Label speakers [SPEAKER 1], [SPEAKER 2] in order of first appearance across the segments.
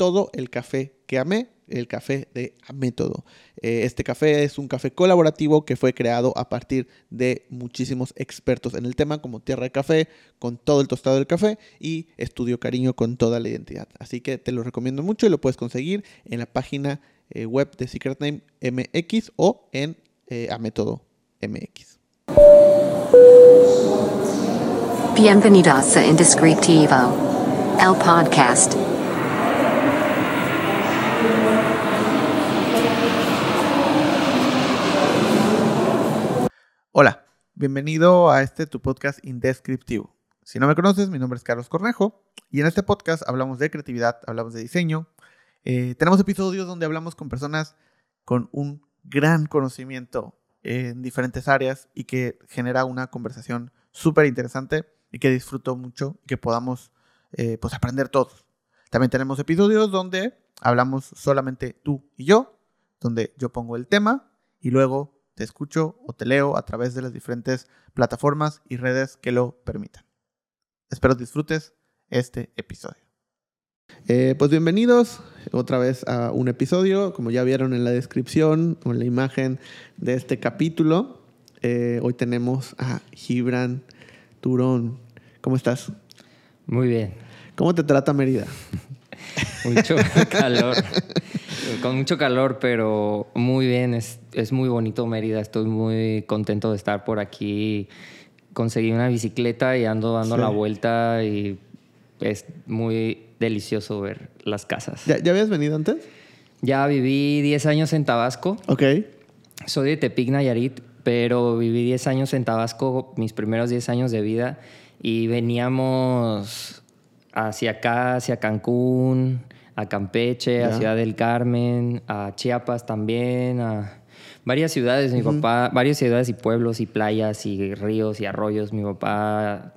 [SPEAKER 1] todo el café que amé, el café de Método. Eh, este café es un café colaborativo que fue creado a partir de muchísimos expertos en el tema, como Tierra de Café, con todo el tostado del café y Estudio Cariño con toda la identidad. Así que te lo recomiendo mucho y lo puedes conseguir en la página eh, web de Secret Name MX o en eh, Método MX.
[SPEAKER 2] Bienvenidos a Indescriptivo, el podcast.
[SPEAKER 1] Hola, bienvenido a este tu podcast indescriptivo. Si no me conoces, mi nombre es Carlos Cornejo y en este podcast hablamos de creatividad, hablamos de diseño. Eh, tenemos episodios donde hablamos con personas con un gran conocimiento en diferentes áreas y que genera una conversación súper interesante y que disfruto mucho y que podamos eh, pues aprender todos. También tenemos episodios donde hablamos solamente tú y yo, donde yo pongo el tema y luego te escucho o te leo a través de las diferentes plataformas y redes que lo permitan. Espero disfrutes este episodio. Eh, pues bienvenidos otra vez a un episodio, como ya vieron en la descripción o en la imagen de este capítulo. Eh, hoy tenemos a Gibran Turón. ¿Cómo estás?
[SPEAKER 3] Muy bien.
[SPEAKER 1] ¿Cómo te trata Mérida?
[SPEAKER 3] Mucho calor. Con mucho calor, pero muy bien. Es, es muy bonito Mérida. Estoy muy contento de estar por aquí. Conseguí una bicicleta y ando dando
[SPEAKER 1] Sí.
[SPEAKER 3] la vuelta y es muy delicioso ver las casas.
[SPEAKER 1] ¿Ya, ya habías venido antes?
[SPEAKER 3] Ya viví 10 años en Tabasco.
[SPEAKER 1] Ok.
[SPEAKER 3] Soy de Tepic, Nayarit, pero viví 10 años en Tabasco, mis primeros 10 años de vida, y veníamos hacia acá, hacia Cancún, a Campeche, a. Ciudad del Carmen, a Chiapas también, a varias ciudades, mi papá, varias ciudades y pueblos y playas y ríos y arroyos. Mi papá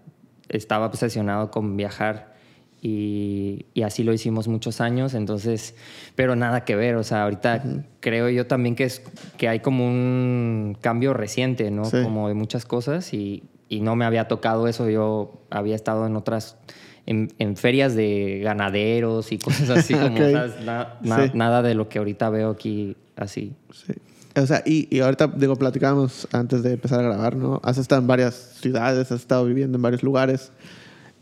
[SPEAKER 3] estaba obsesionado con viajar y, y así lo hicimos muchos años, entonces, pero nada que ver, o sea, ahorita creo yo también que, es, que hay como un cambio reciente, ¿no?
[SPEAKER 1] Sí.
[SPEAKER 3] Como de muchas cosas y, y no me había tocado eso, yo había estado en otras, en, en ferias de ganaderos y cosas así, como,
[SPEAKER 1] Ok.
[SPEAKER 3] ¿sabes? Na- na-
[SPEAKER 1] Sí.
[SPEAKER 3] nada de lo que ahorita veo aquí así.
[SPEAKER 1] Sí. O sea, y, y ahorita, digo, platicábamos antes de empezar a grabar, ¿no? Has estado en varias ciudades, has estado viviendo en varios lugares.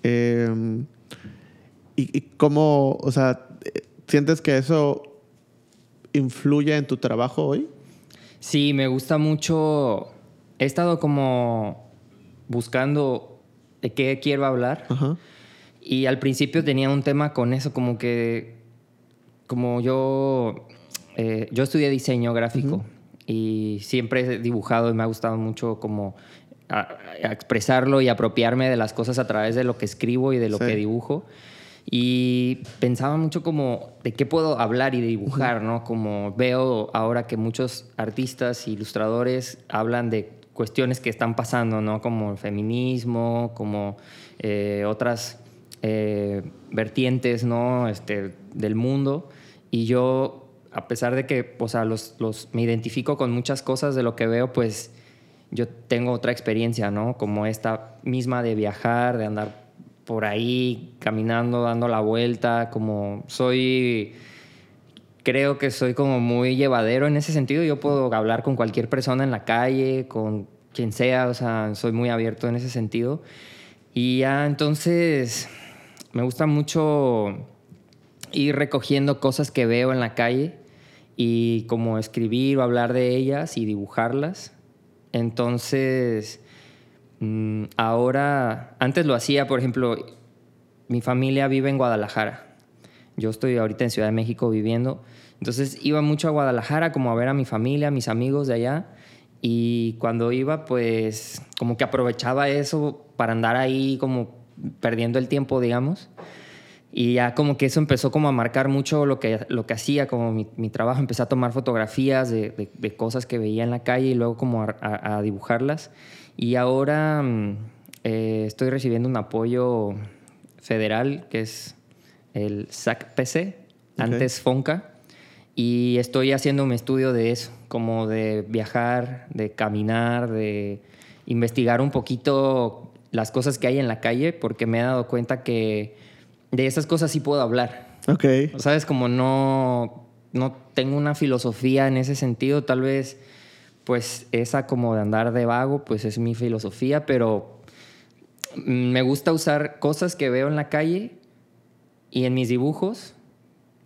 [SPEAKER 1] Eh, y, y cómo, o sea, ¿sientes que eso influye en tu trabajo hoy?
[SPEAKER 3] Sí, me gusta mucho. He estado como buscando de qué quiero hablar.
[SPEAKER 1] Ajá.
[SPEAKER 3] Y al principio tenía un tema con eso, como que, como yo, eh, yo estudié diseño gráfico y siempre he dibujado y me ha gustado mucho como a- a expresarlo y apropiarme de las cosas a través de lo que escribo y de lo
[SPEAKER 1] Sí.
[SPEAKER 3] que dibujo. Y pensaba mucho como de qué puedo hablar y dibujar, ¿no? Como veo ahora que muchos artistas e ilustradores hablan de cuestiones que están pasando, ¿no? Como el feminismo, como eh, otras eh, vertientes, ¿no? Este, del mundo. Y yo, a pesar de que, o sea, los, los, me identifico con muchas cosas de lo que veo, pues yo tengo otra experiencia, ¿no? Como esta misma de viajar, de andar por ahí caminando, dando la vuelta, como soy, creo que soy como muy llevadero en ese sentido. Yo puedo hablar con cualquier persona en la calle, con quien sea, o sea, soy muy abierto en ese sentido. Y ya entonces me gusta mucho ir recogiendo cosas que veo en la calle y como escribir o hablar de ellas y dibujarlas. Entonces, mm, ahora, antes lo hacía, por ejemplo, mi familia vive en Guadalajara. Yo estoy ahorita en Ciudad de México viviendo. Entonces iba mucho a Guadalajara como a ver a mi familia, a mis amigos de allá. Y cuando iba, pues como que aprovechaba eso para andar ahí como perdiendo el tiempo, digamos. Y ya como que eso empezó como a marcar mucho lo que, lo que hacía, como mi, mi trabajo. Empecé a tomar fotografías de, de- de cosas que veía en la calle y luego como a, a- a dibujarlas. Y ahora mm, eh, estoy recibiendo un apoyo federal, que es el SAC-PC, antes FONCA, y estoy haciendo un estudio de eso, como de viajar, de caminar, de investigar un poquito las cosas que hay en la calle, porque me he dado cuenta que de esas cosas sí puedo hablar.
[SPEAKER 1] Ok.
[SPEAKER 3] ¿Sabes? Como no, no tengo una filosofía en ese sentido, tal vez pues esa como de andar de vago, pues es mi filosofía, pero me gusta usar cosas que veo en la calle y en mis dibujos,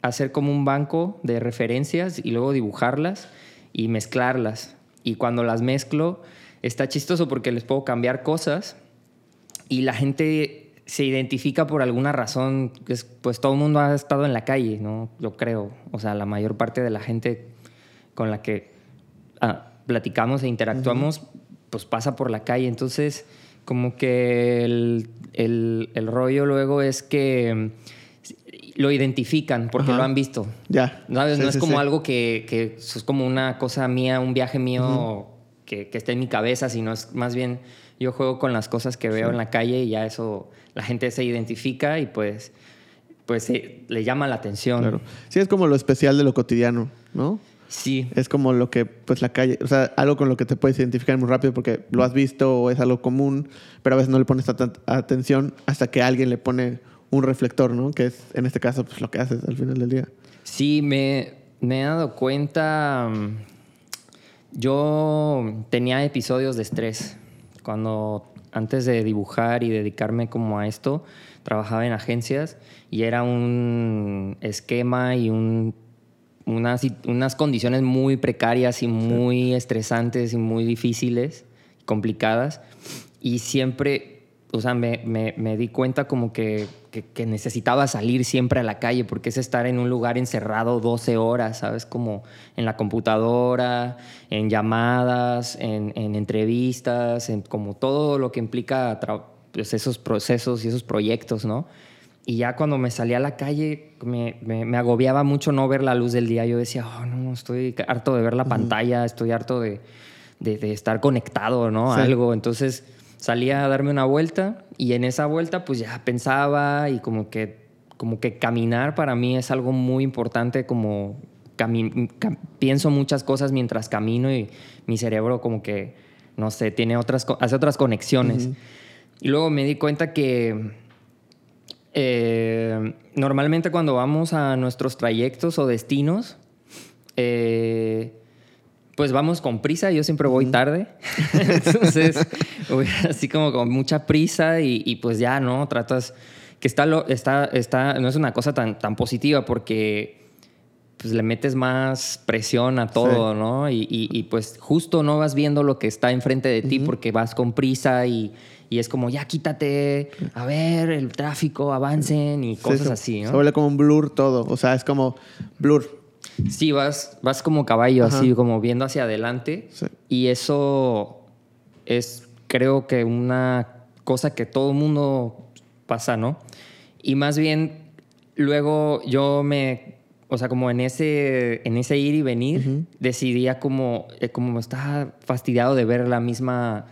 [SPEAKER 3] hacer como un banco de referencias y luego dibujarlas y mezclarlas. Y cuando las mezclo, está chistoso porque les puedo cambiar cosas y la gente se identifica por alguna razón. Es- Pues todo el mundo ha estado en la calle, ¿no? Yo creo. O sea, la mayor parte de la gente con la que ah, platicamos e interactuamos, pues pasa por la calle. Entonces, como que el, el- el rollo luego es que mm, lo identifican porque
[SPEAKER 1] Ajá.
[SPEAKER 3] lo han visto.
[SPEAKER 1] Ya.
[SPEAKER 3] ¿Sabes?
[SPEAKER 1] Sí,
[SPEAKER 3] no es
[SPEAKER 1] sí,
[SPEAKER 3] como
[SPEAKER 1] sí.
[SPEAKER 3] algo que, que es como una cosa mía, un viaje mío que, que está en mi cabeza, sino es más bien yo juego con las cosas que veo en la calle y ya eso la gente se identifica y pues, pues eh, le llama la atención.
[SPEAKER 1] Claro. Sí, es como lo especial de lo cotidiano, ¿no?
[SPEAKER 3] Sí,
[SPEAKER 1] Es como lo que, pues la calle, o sea, algo con lo que te puedes identificar muy rápido porque lo has visto o es algo común, pero a veces no le pones tanta atención hasta que alguien le pone un reflector, ¿no? Que es, en este caso, pues lo que haces al final del día.
[SPEAKER 3] Sí, me, me he dado cuenta. mm, Yo tenía episodios de estrés. Cuando antes de dibujar y dedicarme como a esto, trabajaba en agencias y era un esquema y un, unas, unas condiciones muy precarias y muy estresantes y muy difíciles, complicadas. Y siempre, o sea, me, me- me di cuenta como que, que- que necesitaba salir siempre a la calle porque es estar en un lugar encerrado 12 horas, ¿sabes? Como en la computadora, en llamadas, en, en entrevistas, en como todo lo que implica pues, esos procesos y esos proyectos, ¿no? Y ya cuando me salía a la calle, me, me- me agobiaba mucho no ver la luz del día. Yo decía, oh, no, estoy harto de ver la pantalla, estoy harto de, de- de estar conectado, ¿no? A
[SPEAKER 1] Sí.
[SPEAKER 3] algo. Entonces salía a darme una vuelta y en esa vuelta pues ya pensaba y como que, como que caminar para mí es algo muy importante, como pienso muchas cosas mientras camino y mi cerebro como que, no sé, tiene otras, hace otras conexiones. Y luego me di cuenta que eh, normalmente cuando vamos a nuestros trayectos o destinos, eh, pues vamos con prisa. Yo siempre voy tarde. Entonces, así como con mucha prisa y, y pues ya, ¿no? Tratas que está, lo, está, está, no es una cosa tan, tan positiva porque pues le metes más presión a todo,
[SPEAKER 1] Sí.
[SPEAKER 3] ¿no? Y, y- y, pues justo no vas viendo lo que está enfrente de ti porque vas con prisa y, y es como, ya quítate, a ver, el tráfico, avancen y cosas
[SPEAKER 1] se-
[SPEAKER 3] así,
[SPEAKER 1] Se
[SPEAKER 3] ¿no?
[SPEAKER 1] vuelve como un blur todo, o sea, es como blur.
[SPEAKER 3] Sí, vas, vas como caballo,
[SPEAKER 1] Ajá.
[SPEAKER 3] así como viendo hacia adelante.
[SPEAKER 1] Sí.
[SPEAKER 3] Y eso es, creo que, una cosa que todo el mundo pasa, ¿no? Y más bien, luego yo me, o sea, como en ese, en ese ir y venir, decidía como, eh, como estaba fastidiado de ver la misma,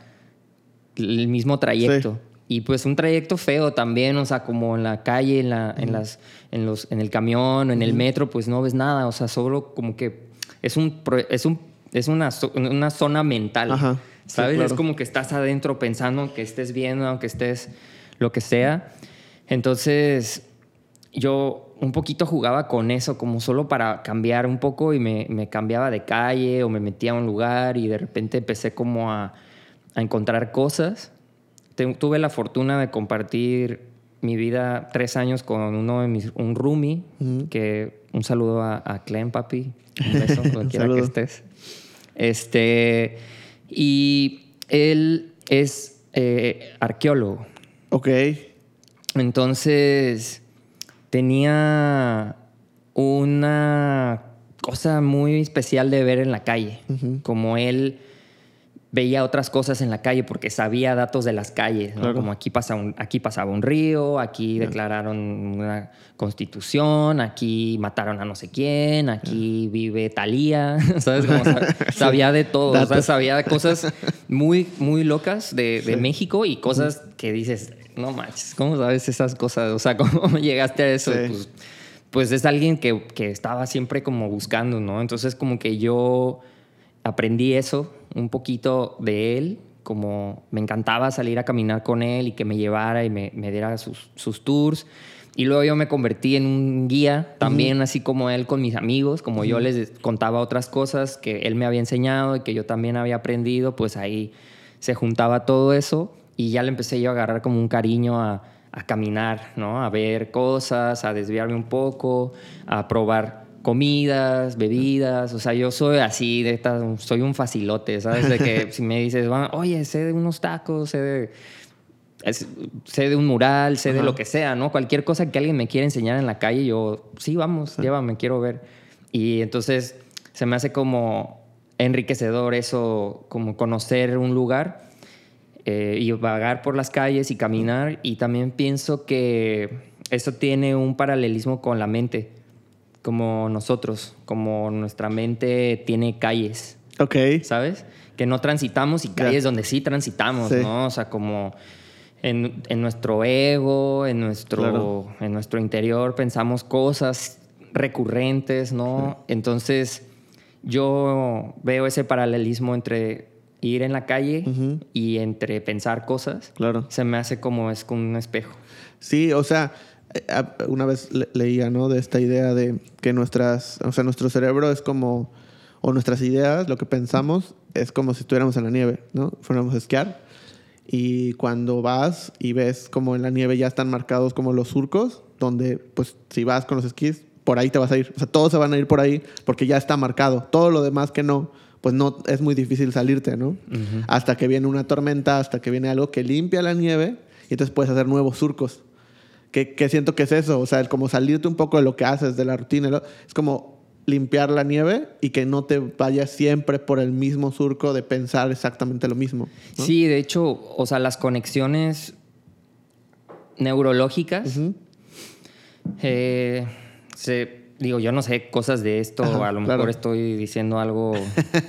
[SPEAKER 3] el mismo trayecto. Y pues un trayecto feo también, o sea, como en la calle, en, la, en, las, en, los, en el camión, en el metro, pues no ves nada, o sea, solo como que es, un, es, un, es una, una zona mental,
[SPEAKER 1] Ajá, sí,
[SPEAKER 3] ¿sabes?
[SPEAKER 1] claro.
[SPEAKER 3] Es como que estás adentro pensando, aunque estés viendo, aunque estés lo que sea. Entonces, yo un poquito jugaba con eso, como solo para cambiar un poco y me, me cambiaba de calle o me metía a un lugar y de repente empecé como a, a encontrar cosas. Tuve la fortuna de compartir mi vida tres años con uno de mis, un roomie, que un saludo a, a Clem, papi, un beso, donde quiera que estés. Este, y él es eh, arqueólogo.
[SPEAKER 1] Ok.
[SPEAKER 3] Entonces tenía una cosa muy especial de ver en la calle, como él veía otras cosas en la calle porque sabía datos de las calles, ¿no?
[SPEAKER 1] Claro.
[SPEAKER 3] como aquí, pasa un- aquí pasaba un río, aquí declararon una constitución, aquí mataron a no sé quién, aquí vive Talía, ¿sabes? Como sa- sabía de todo, o sea,
[SPEAKER 1] Datos.
[SPEAKER 3] sabía de cosas muy, muy locas de, de México y cosas que dices, no manches, ¿cómo sabes esas cosas? O sea, ¿cómo llegaste a eso?
[SPEAKER 1] Sí.
[SPEAKER 3] Pues, pues es alguien que, que estaba siempre como buscando, ¿no? Entonces como que yo aprendí eso un poquito de él, como me encantaba salir a caminar con él y que me llevara y me, me diera sus, sus tours. Y luego yo me convertí en un guía también, así como él con mis amigos, como yo les contaba otras cosas que él me había enseñado y que yo también había aprendido, pues ahí se juntaba todo eso y ya le empecé yo a agarrar como un cariño a, a caminar, ¿no? A ver cosas, a desviarme un poco, a probar comidas, bebidas, o sea, yo soy así, de esta- soy un facilote, ¿sabes? De que si me dices, "Va, oye, sé de unos tacos, sé de, es- sé de un mural, sé de lo que sea, ¿no? Cualquier cosa que alguien me quiera enseñar en la calle, yo, sí, vamos, llévame, quiero ver. Y entonces se me hace como enriquecedor eso, como conocer un lugar eh, y vagar por las calles y caminar. Y también pienso que eso tiene un paralelismo con la mente, como nosotros, como nuestra mente tiene calles.
[SPEAKER 1] Ok.
[SPEAKER 3] ¿sabes? Que no transitamos y calles donde sí transitamos,
[SPEAKER 1] Sí.
[SPEAKER 3] ¿no? O sea, como en, en nuestro ego, en nuestro,
[SPEAKER 1] Claro.
[SPEAKER 3] en nuestro interior pensamos cosas recurrentes, ¿no? Entonces, yo veo ese paralelismo entre ir en la calle
[SPEAKER 1] Ujú.
[SPEAKER 3] y entre pensar cosas.
[SPEAKER 1] Claro.
[SPEAKER 3] Se me hace como es con un espejo.
[SPEAKER 1] Sí, o sea, una vez le- leía, ¿no? De esta idea de que nuestras, o sea, nuestro cerebro es como, o nuestras ideas, lo que pensamos, es como si estuviéramos en la nieve, ¿no? Fuéramos a esquiar. Y cuando vas y ves como en la nieve ya están marcados como los surcos, donde pues si vas con los esquís, por ahí te vas a ir. O sea, todos se van a ir por ahí porque ya está marcado. Todo lo demás que no, pues no es muy difícil salirte, ¿no? Hasta que viene una tormenta, hasta que viene algo que limpia la nieve y entonces puedes hacer nuevos surcos. Que, que siento que es eso, o sea, el como salirte un poco de lo que haces, de la rutina, es como limpiar la nieve y que no te vayas siempre por el mismo surco de pensar exactamente lo mismo. ¿no?
[SPEAKER 3] Sí, de hecho, o sea, las conexiones neurológicas, eh, se, digo, yo no sé cosas de esto,
[SPEAKER 1] Ajá,
[SPEAKER 3] a lo
[SPEAKER 1] claro.
[SPEAKER 3] mejor estoy diciendo algo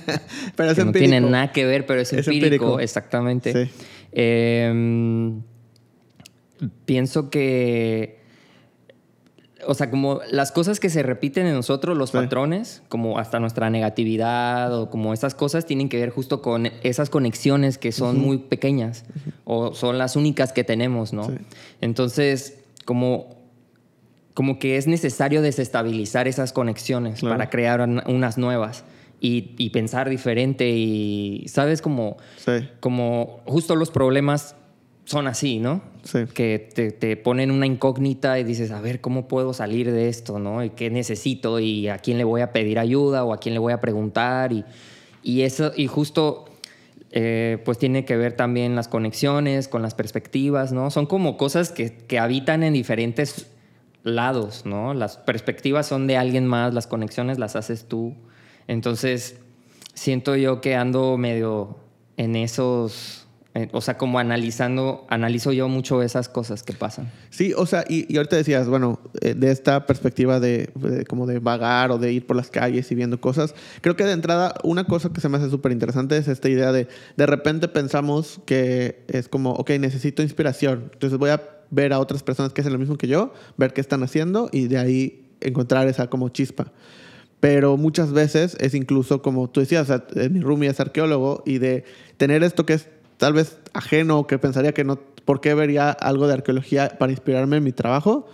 [SPEAKER 1] Pero es
[SPEAKER 3] que no
[SPEAKER 1] empírico.
[SPEAKER 3] tiene nada que ver, pero es,
[SPEAKER 1] Es
[SPEAKER 3] empírico,
[SPEAKER 1] empírico.
[SPEAKER 3] exactamente.
[SPEAKER 1] Sí.
[SPEAKER 3] Eh, pienso que, o sea, como las cosas que se repiten en nosotros, los
[SPEAKER 1] Sí.
[SPEAKER 3] patrones, como hasta nuestra negatividad o como esas cosas, tienen que ver justo con esas conexiones que son muy pequeñas o son las únicas que tenemos, ¿no?
[SPEAKER 1] Sí.
[SPEAKER 3] Entonces, como como que es necesario desestabilizar esas conexiones
[SPEAKER 1] Claro.
[SPEAKER 3] para crear un- unas nuevas y, y pensar diferente y, ¿sabes? Como,
[SPEAKER 1] Sí.
[SPEAKER 3] como justo los problemas son así, ¿no?
[SPEAKER 1] Sí.
[SPEAKER 3] Que te, te ponen una incógnita y dices, a ver, ¿cómo puedo salir de esto, no? ¿Y qué necesito? ¿Y a quién le voy a pedir ayuda? ¿O a quién le voy a preguntar? Y, y eso, y justo... eh, pues tiene que ver también las conexiones con las perspectivas, ¿no? Son como cosas que, que habitan en diferentes lados, ¿no? Las perspectivas son de alguien más, las conexiones las haces tú. Entonces, siento yo que ando medio en esos, o sea, como analizando, analizo yo mucho esas cosas que pasan.
[SPEAKER 1] Sí, o sea, y, y ahorita decías, bueno, eh, de esta perspectiva de, de como de vagar o de ir por las calles y viendo cosas, creo que de entrada una cosa que se me hace súper interesante es esta idea de de repente pensamos que es como, ok, necesito inspiración, entonces voy a ver a otras personas que hacen lo mismo que yo, ver qué están haciendo y de ahí encontrar esa como chispa. Pero muchas veces es incluso como tú decías, o sea, eh, mi roomie es arqueólogo y de tener esto que es tal vez ajeno que pensaría que no, ¿por qué vería algo de arqueología para inspirarme en mi trabajo?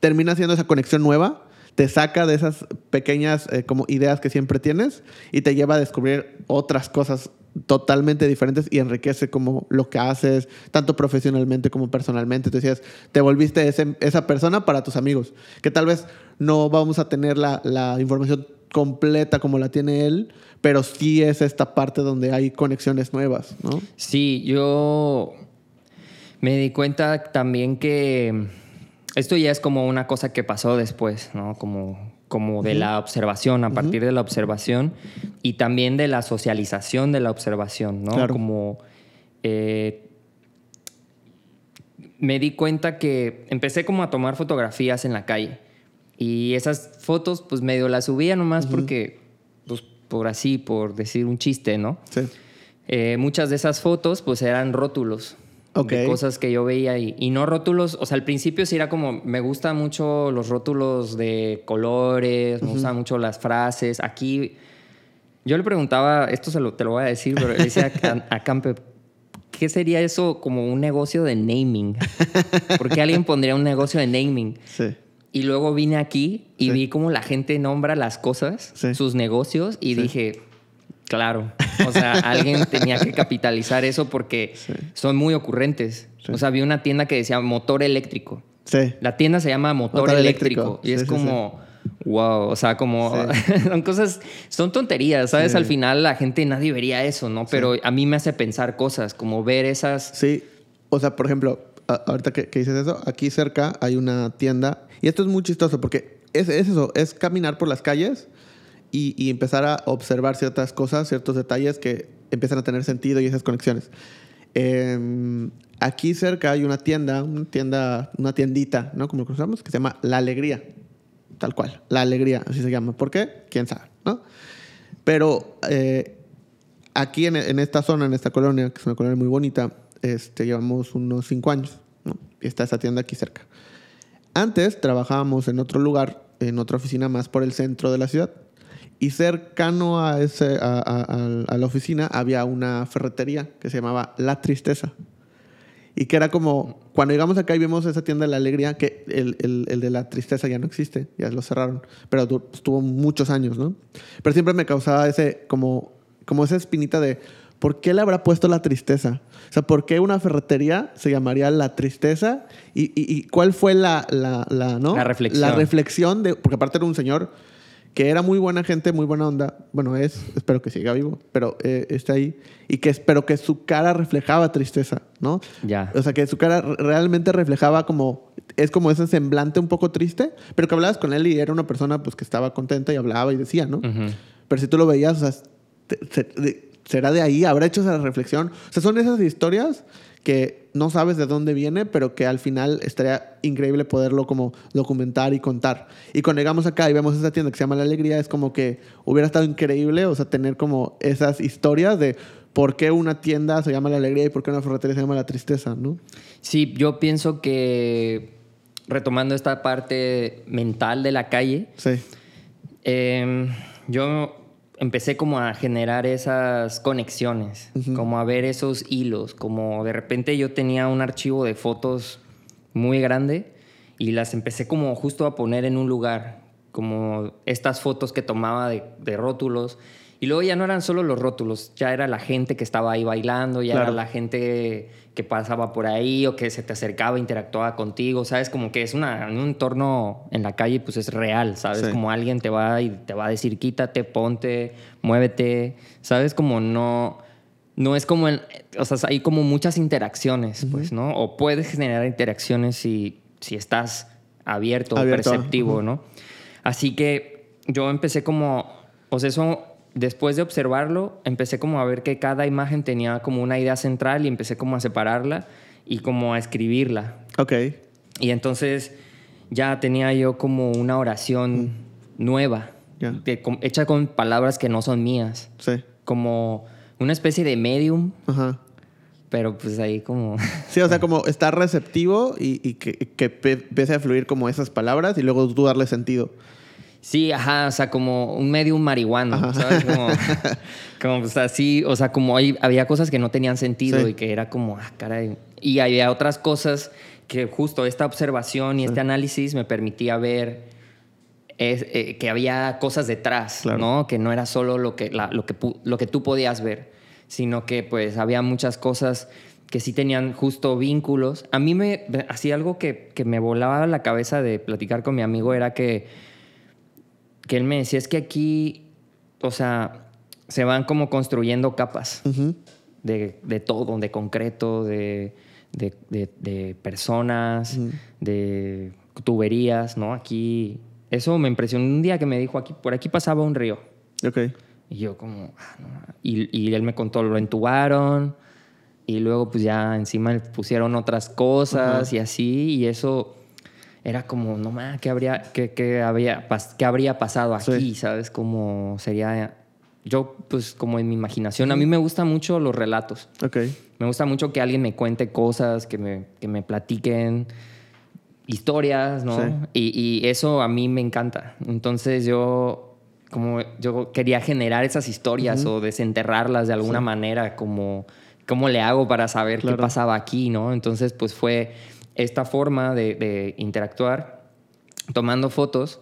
[SPEAKER 1] Termina siendo esa conexión nueva, te saca de esas pequeñas eh, como ideas que siempre tienes y te lleva a descubrir otras cosas totalmente diferentes y enriquece como lo que haces, tanto profesionalmente como personalmente. Te decías, te volviste ese- esa persona para tus amigos, que tal vez no vamos a tener la, la información completa como la tiene él, pero sí es esta parte donde hay conexiones nuevas, ¿no?
[SPEAKER 3] Sí, yo me di cuenta también que esto ya es como una cosa que pasó después, ¿no? Como, como de la observación, a partir de la observación y también de la socialización de la observación, ¿no?
[SPEAKER 1] Claro.
[SPEAKER 3] Como eh, me di cuenta que empecé como a tomar fotografías en la calle y esas fotos pues medio las subía nomás porque, por así, por decir un chiste, ¿no?
[SPEAKER 1] Sí.
[SPEAKER 3] Eh, muchas de esas fotos pues eran rótulos,
[SPEAKER 1] Ok.
[SPEAKER 3] de cosas que yo veía y, y no rótulos, o sea, al principio sí era como, me gustan mucho los rótulos de colores, me gustan mucho las frases. Aquí yo le preguntaba, esto se lo, te lo voy a decir, pero le decía a, a Campe, ¿qué sería eso como un negocio de naming? ¿Por qué alguien pondría un negocio de naming?
[SPEAKER 1] Sí.
[SPEAKER 3] Y luego vine aquí y
[SPEAKER 1] Sí.
[SPEAKER 3] vi cómo la gente nombra las cosas,
[SPEAKER 1] Sí.
[SPEAKER 3] sus negocios, y
[SPEAKER 1] Sí.
[SPEAKER 3] dije, claro, o sea, alguien tenía que capitalizar eso porque son muy ocurrentes. O sea, vi una tienda que decía motor eléctrico.
[SPEAKER 1] Sí.
[SPEAKER 3] La tienda se llama Motor,
[SPEAKER 1] Motor
[SPEAKER 3] Eléctrico.
[SPEAKER 1] Eléctrico.
[SPEAKER 3] Y es como, wow, o sea, como son cosas, son tonterías, ¿sabes? Al final la gente nadie vería eso, ¿no? Pero a mí me hace pensar cosas, como ver esas...
[SPEAKER 1] Sí, o sea, por ejemplo, ahorita que, que dices eso, aquí cerca hay una tienda y esto es muy chistoso porque es, es eso, es caminar por las calles y, y empezar a observar ciertas cosas, ciertos detalles que empiezan a tener sentido y esas conexiones. Em, aquí cerca hay una tienda, una tienda, una tiendita, ¿no? Como conocemos, que se llama La Alegría. Tal cual, La Alegría, así se llama. ¿Por qué? ¿Quién sabe? ¿no? Pero eh, aquí en, en esta zona, en esta colonia, que es una colonia muy bonita, este, llevamos unos cinco años. ¿no? Y está esa tienda aquí cerca. Antes trabajábamos en otro lugar, en otra oficina más por el centro de la ciudad. Y cercano a, ese, a, a- a- la oficina había una ferretería que se llamaba La Tristeza. Y que era como, cuando llegamos acá y vimos esa tienda de la alegría, que el, el- el de la tristeza ya no existe, ya lo cerraron, pero estuvo muchos años, ¿no? Pero siempre me causaba ese, como, como esa espinita de, ¿por qué le habrá puesto la tristeza? O sea, ¿por qué una ferretería se llamaría la tristeza? ¿Y, y- y cuál fue la, la, la, ¿no?
[SPEAKER 3] La reflexión.
[SPEAKER 1] La reflexión de, porque aparte era un señor que era muy buena gente, muy buena onda. Bueno, es, espero que siga vivo, pero eh, está ahí. Y que espero que su cara reflejaba tristeza, ¿no?
[SPEAKER 3] Ya.
[SPEAKER 1] O sea, que su cara re- realmente reflejaba como... Es como ese semblante un poco triste, pero que hablabas con él y era una persona pues que estaba contenta y hablaba y decía, ¿no? Pero si tú lo veías, o sea, te- será de ahí, habrá hecho esa reflexión. O sea, son esas historias que no sabes de dónde viene, pero que al final estaría increíble poderlo como documentar y contar. Y cuando llegamos acá y vemos esa tienda que se llama La Alegría, es como que hubiera estado increíble, o sea, tener como esas historias de por qué una tienda se llama La Alegría y por qué una ferretería se llama La Tristeza, ¿no?
[SPEAKER 3] Sí, yo pienso que retomando esta parte mental de la calle,
[SPEAKER 1] Sí.
[SPEAKER 3] eh, yo empecé como a generar esas conexiones, como a ver esos hilos, como de repente yo tenía un archivo de fotos muy grande y las empecé como justo a poner en un lugar, como estas fotos que tomaba de, de rótulos. Y luego ya no eran solo los rótulos, ya era la gente que estaba ahí bailando, ya
[SPEAKER 1] Claro.
[SPEAKER 3] era la gente que pasaba por ahí o que se te acercaba, interactuaba contigo, ¿sabes? Como que es una, un entorno en la calle, pues es real, ¿sabes?
[SPEAKER 1] Sí.
[SPEAKER 3] Como alguien te va y te va a decir, quítate, ponte, muévete, ¿sabes? Como no, no es como, en- o sea, hay como muchas interacciones, pues, ¿no? O puedes generar interacciones si, si estás abierto, o
[SPEAKER 1] Abierto,
[SPEAKER 3] perceptivo. ¿no? Así que yo empecé como, pues eso, después de observarlo, empecé como a ver que cada imagen tenía como una idea central y empecé como a separarla y como a escribirla.
[SPEAKER 1] Ok.
[SPEAKER 3] Y entonces ya tenía yo como una oración nueva,
[SPEAKER 1] Ya.
[SPEAKER 3] de- com- hecha con palabras que no son mías,
[SPEAKER 1] Sí.
[SPEAKER 3] como una especie de medium,
[SPEAKER 1] Ajá.
[SPEAKER 3] pero pues ahí como...
[SPEAKER 1] Sí, o sea, como estar receptivo y, y que, que empiece a fluir como esas palabras y luego tú darle sentido.
[SPEAKER 3] Sí, ajá, o sea, como un medium marihuano,
[SPEAKER 1] Ajá.
[SPEAKER 3] ¿sabes? Como, como pues así, o sea, como hay, había cosas que no tenían sentido
[SPEAKER 1] Sí.
[SPEAKER 3] y que era como, ah, caray. Y había otras cosas que justo esta observación y este análisis me permitía ver es, eh, que había cosas detrás,
[SPEAKER 1] Claro.
[SPEAKER 3] ¿no? Que no era solo lo que, la- lo, que, lo que tú podías ver, sino que pues había muchas cosas que sí tenían justo vínculos. A mí me hacía algo que, que me volaba la cabeza de platicar con mi amigo era que que él me decía, es que aquí, o sea, se van como construyendo capas
[SPEAKER 1] Ujú.
[SPEAKER 3] de, de todo, de concreto, de, de, de- personas, de tuberías, ¿no? Aquí, eso me impresionó un día que me dijo, aquí, por aquí pasaba un río.
[SPEAKER 1] Ok.
[SPEAKER 3] Y yo como, ah, no. y, y él me contó, lo entubaron y luego pues ya encima le pusieron otras cosas y así, y eso era como, no más, ¿qué habría, qué, qué había, pas- qué habría pasado aquí?
[SPEAKER 1] Sí.
[SPEAKER 3] ¿Sabes? Como sería yo, pues como en mi imaginación, a mí me gustan mucho los relatos.
[SPEAKER 1] Ok.
[SPEAKER 3] Me gusta mucho que alguien me cuente cosas, que me, que me platiquen historias, ¿no?
[SPEAKER 1] Sí.
[SPEAKER 3] Y, y eso a mí me encanta. Entonces yo, como yo quería generar esas historias o desenterrarlas de alguna manera, como cómo le hago para saber
[SPEAKER 1] Claro.
[SPEAKER 3] qué pasaba aquí, ¿no? Entonces pues fue esta forma de, de interactuar tomando fotos.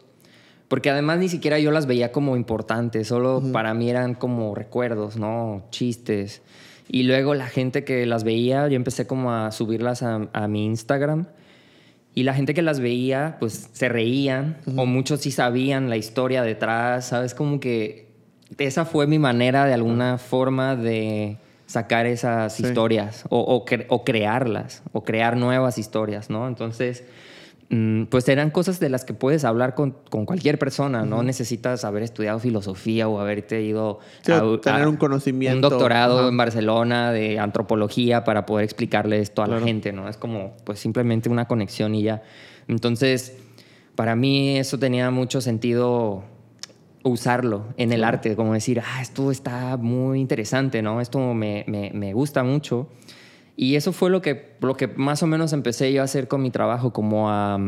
[SPEAKER 3] Porque además ni siquiera yo las veía como importantes, solo para mí eran como recuerdos, ¿no? Chistes. Y luego la gente que las veía, yo empecé como a subirlas a, a mi Instagram. Y la gente que las veía, pues se reían, o muchos sí sabían la historia detrás, ¿sabes? Como que esa fue mi manera de alguna forma de sacar esas
[SPEAKER 1] Sí.
[SPEAKER 3] historias, o, o cre- o crearlas, o crear nuevas historias, ¿no? Entonces, mm, pues eran cosas de las que puedes hablar con, con cualquier persona, no necesitas haber estudiado filosofía o haberte ido
[SPEAKER 1] Sí, o tener un conocimiento.
[SPEAKER 3] un doctorado en Barcelona de antropología para poder explicarle esto a
[SPEAKER 1] Claro.
[SPEAKER 3] la gente, ¿no? Es como pues simplemente una conexión y ya. Entonces, para mí eso tenía mucho sentido usarlo en el arte, como decir, ah, esto está muy interesante, ¿no? Esto me, me, me gusta mucho. Y eso fue lo que, lo que más o menos empecé yo a hacer con mi trabajo, como a,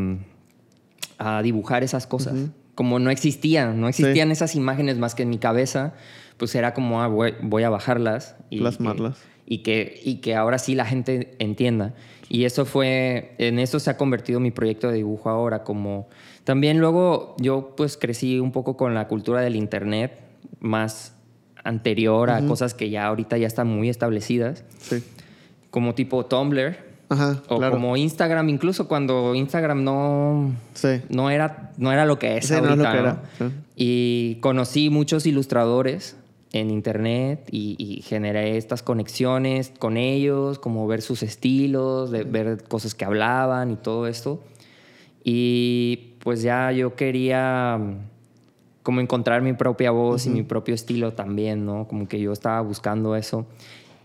[SPEAKER 3] a dibujar esas cosas. Como no existían, no existían esas imágenes más que en mi cabeza, pues era como, ah, voy, voy a bajarlas. Y
[SPEAKER 1] Plasmarlas.
[SPEAKER 3] Que, y, que, y que ahora sí la gente entienda. Y eso fue, en eso se ha convertido mi proyecto de dibujo ahora, como... También luego yo pues crecí un poco con la cultura del internet, más anterior a cosas que ya ahorita ya están muy establecidas,
[SPEAKER 1] Sí.
[SPEAKER 3] como tipo Tumblr
[SPEAKER 1] Ajá,
[SPEAKER 3] o
[SPEAKER 1] claro.
[SPEAKER 3] como Instagram, incluso cuando Instagram no,
[SPEAKER 1] Sí.
[SPEAKER 3] no, era, no era lo que es
[SPEAKER 1] Sí, no
[SPEAKER 3] ahorita.
[SPEAKER 1] es lo que
[SPEAKER 3] ¿no?
[SPEAKER 1] era, sí.
[SPEAKER 3] Y conocí muchos ilustradores en internet y, y generé estas conexiones con ellos, como ver sus estilos, de ver cosas que hablaban y todo esto. Y pues ya yo quería mm, como encontrar mi propia voz y mi propio estilo también, ¿no? Como que yo estaba buscando eso.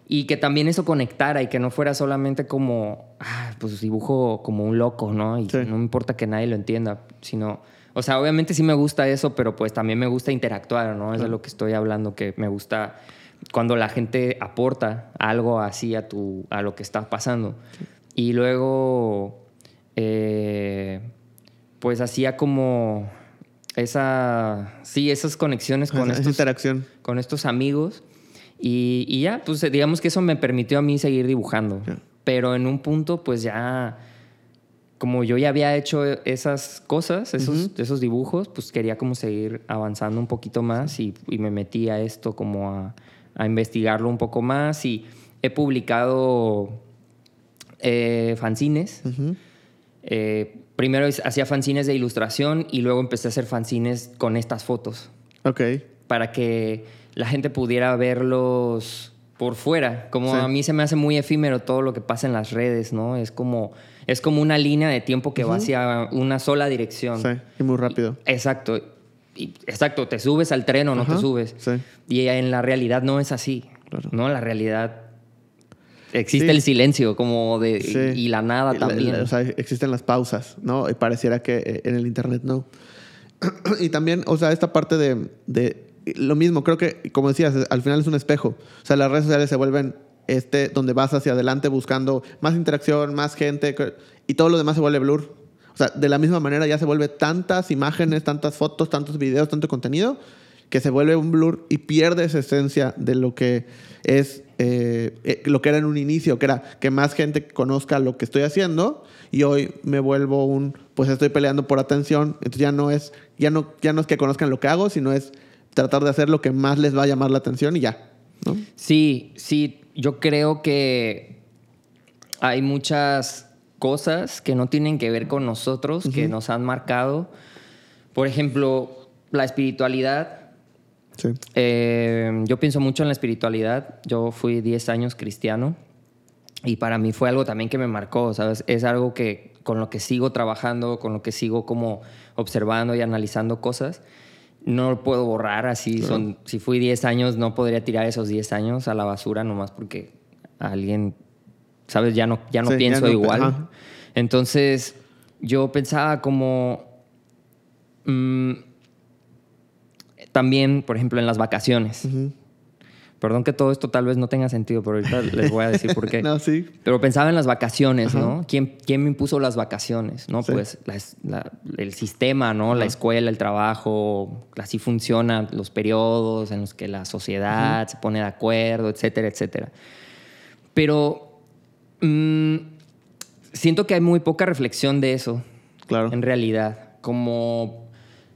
[SPEAKER 3] Y que también eso conectara y que no fuera solamente como, ah, pues dibujo como un loco, ¿no? Y
[SPEAKER 1] Sí.
[SPEAKER 3] no me importa que nadie lo entienda, sino, o sea, obviamente sí me gusta eso, pero pues también me gusta interactuar, ¿no? Es de lo que estoy hablando, que me gusta cuando la gente aporta algo así a, tu, a lo que está pasando. Y luego, eh, pues hacía como esa, sí, esas conexiones con
[SPEAKER 1] Esa-
[SPEAKER 3] estos
[SPEAKER 1] interacción.
[SPEAKER 3] con estos amigos. Y, y ya, pues digamos que eso me permitió a mí seguir dibujando. Pero en un punto, pues ya, como yo ya había hecho esas cosas, esos, esos dibujos, pues quería como seguir avanzando un poquito más y, y me metí a esto como a, a investigarlo un poco más y he publicado eh, fanzines. Eh, primero hacía fanzines de ilustración y luego empecé a hacer fanzines con estas fotos
[SPEAKER 1] Ok.
[SPEAKER 3] para que la gente pudiera verlos por fuera. Como
[SPEAKER 1] Sí.
[SPEAKER 3] a mí se me hace muy efímero todo lo que pasa en las redes, ¿no? Es como, es como una línea de tiempo que va hacia una sola dirección.
[SPEAKER 1] Sí. Y muy rápido.
[SPEAKER 3] Exacto. Y- exacto, te subes al tren o no te subes.
[SPEAKER 1] sí.
[SPEAKER 3] Y en la realidad no es así.
[SPEAKER 1] Claro.
[SPEAKER 3] No, la realidad existe
[SPEAKER 1] Sí.
[SPEAKER 3] el silencio como de
[SPEAKER 1] Sí.
[SPEAKER 3] y, la nada
[SPEAKER 1] la-
[SPEAKER 3] también.
[SPEAKER 1] la- o sea, existen las pausas, ¿no? Y pareciera que eh, en el internet no. y también, o sea, esta parte de, de lo mismo, creo que, como decías, al final es un espejo. O sea, las redes sociales se vuelven este donde vas hacia adelante buscando más interacción, más gente, y todo lo demás se vuelve blur. O sea, de la misma manera ya se vuelve tantas imágenes, tantas fotos, tantos videos, tanto contenido, que se vuelve un blur y pierde esa esencia de lo que es eh, eh, lo que era en un inicio, que era que más gente conozca lo que estoy haciendo y hoy me vuelvo un pues estoy peleando por atención, entonces ya no es ya no ya no es que conozcan lo que hago, sino es tratar de hacer lo que más les va a llamar la atención y ya, ¿no?
[SPEAKER 3] Sí, sí, yo creo que hay muchas cosas que no tienen que ver con nosotros, que nos han marcado. Por ejemplo, la espiritualidad.
[SPEAKER 1] Sí.
[SPEAKER 3] Eh, yo pienso mucho en la espiritualidad. Yo fui 10 años cristiano y para mí fue algo también que me marcó, ¿sabes? Es algo que con lo que sigo trabajando, con lo que sigo como observando y analizando cosas. No lo puedo borrar así. Son, si fui 10 años, no podría tirar esos 10 años a la basura nomás porque alguien, ¿sabes? Ya no, ya no
[SPEAKER 1] Sí, ya
[SPEAKER 3] pienso
[SPEAKER 1] no-
[SPEAKER 3] igual.
[SPEAKER 1] ajá.
[SPEAKER 3] Entonces, yo pensaba como... mm, también, por ejemplo, en las vacaciones.
[SPEAKER 1] Ujú.
[SPEAKER 3] Perdón que todo esto tal vez no tenga sentido, pero ahorita les voy a decir por qué.
[SPEAKER 1] No, sí.
[SPEAKER 3] Pero pensaba en las vacaciones,
[SPEAKER 1] Ajá.
[SPEAKER 3] ¿no? ¿Quién, ¿Quién me impuso las vacaciones? ¿no?
[SPEAKER 1] Sí.
[SPEAKER 3] Pues la es- la- el sistema, ¿no? La escuela, el trabajo, así funcionan los periodos en los que la sociedad se pone de acuerdo, etcétera, etcétera. Pero mm, siento que hay muy poca reflexión de eso
[SPEAKER 1] Claro.
[SPEAKER 3] en realidad. Como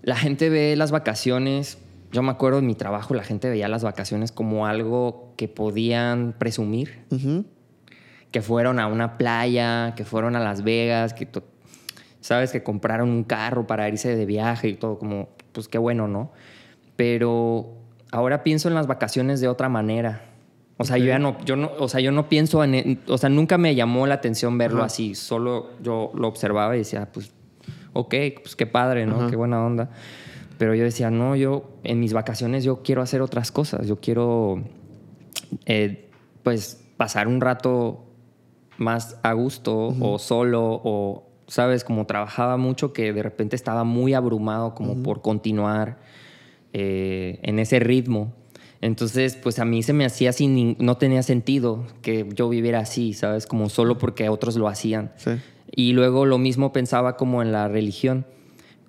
[SPEAKER 3] la gente ve las vacaciones, yo me acuerdo en mi trabajo, la gente veía las vacaciones como algo que podían presumir, que fueron a una playa, que fueron a Las Vegas, que sabes que compraron un carro para irse de viaje y todo, como, pues qué bueno, ¿no? Pero ahora pienso en las vacaciones de otra manera. O sea, yo ya no, yo no, o sea, yo no pienso en, en- o sea, nunca me llamó la atención verlo así. Solo yo lo observaba y decía, pues, ok, pues qué padre, ¿no? Qué buena onda. Pero yo decía, no, yo en mis vacaciones yo quiero hacer otras cosas. Yo quiero, eh, pues, pasar un rato más a gusto o solo o, ¿sabes? Como trabajaba mucho que de repente estaba muy abrumado como por continuar eh, en ese ritmo. Entonces, pues a mí se me hacía sin, nin- no tenía sentido que yo viviera así, ¿sabes? Como solo porque otros lo hacían.
[SPEAKER 1] Sí.
[SPEAKER 3] Y luego lo mismo pensaba como en la religión,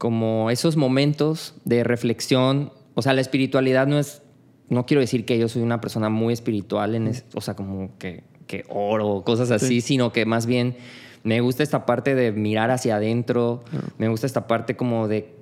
[SPEAKER 3] como esos momentos de reflexión, o sea, la espiritualidad no es, no quiero decir que yo soy una persona muy espiritual, en es- o sea, como que, que oro, cosas así,
[SPEAKER 1] Sí.
[SPEAKER 3] sino que más bien me gusta esta parte de mirar hacia adentro, me gusta esta parte como de,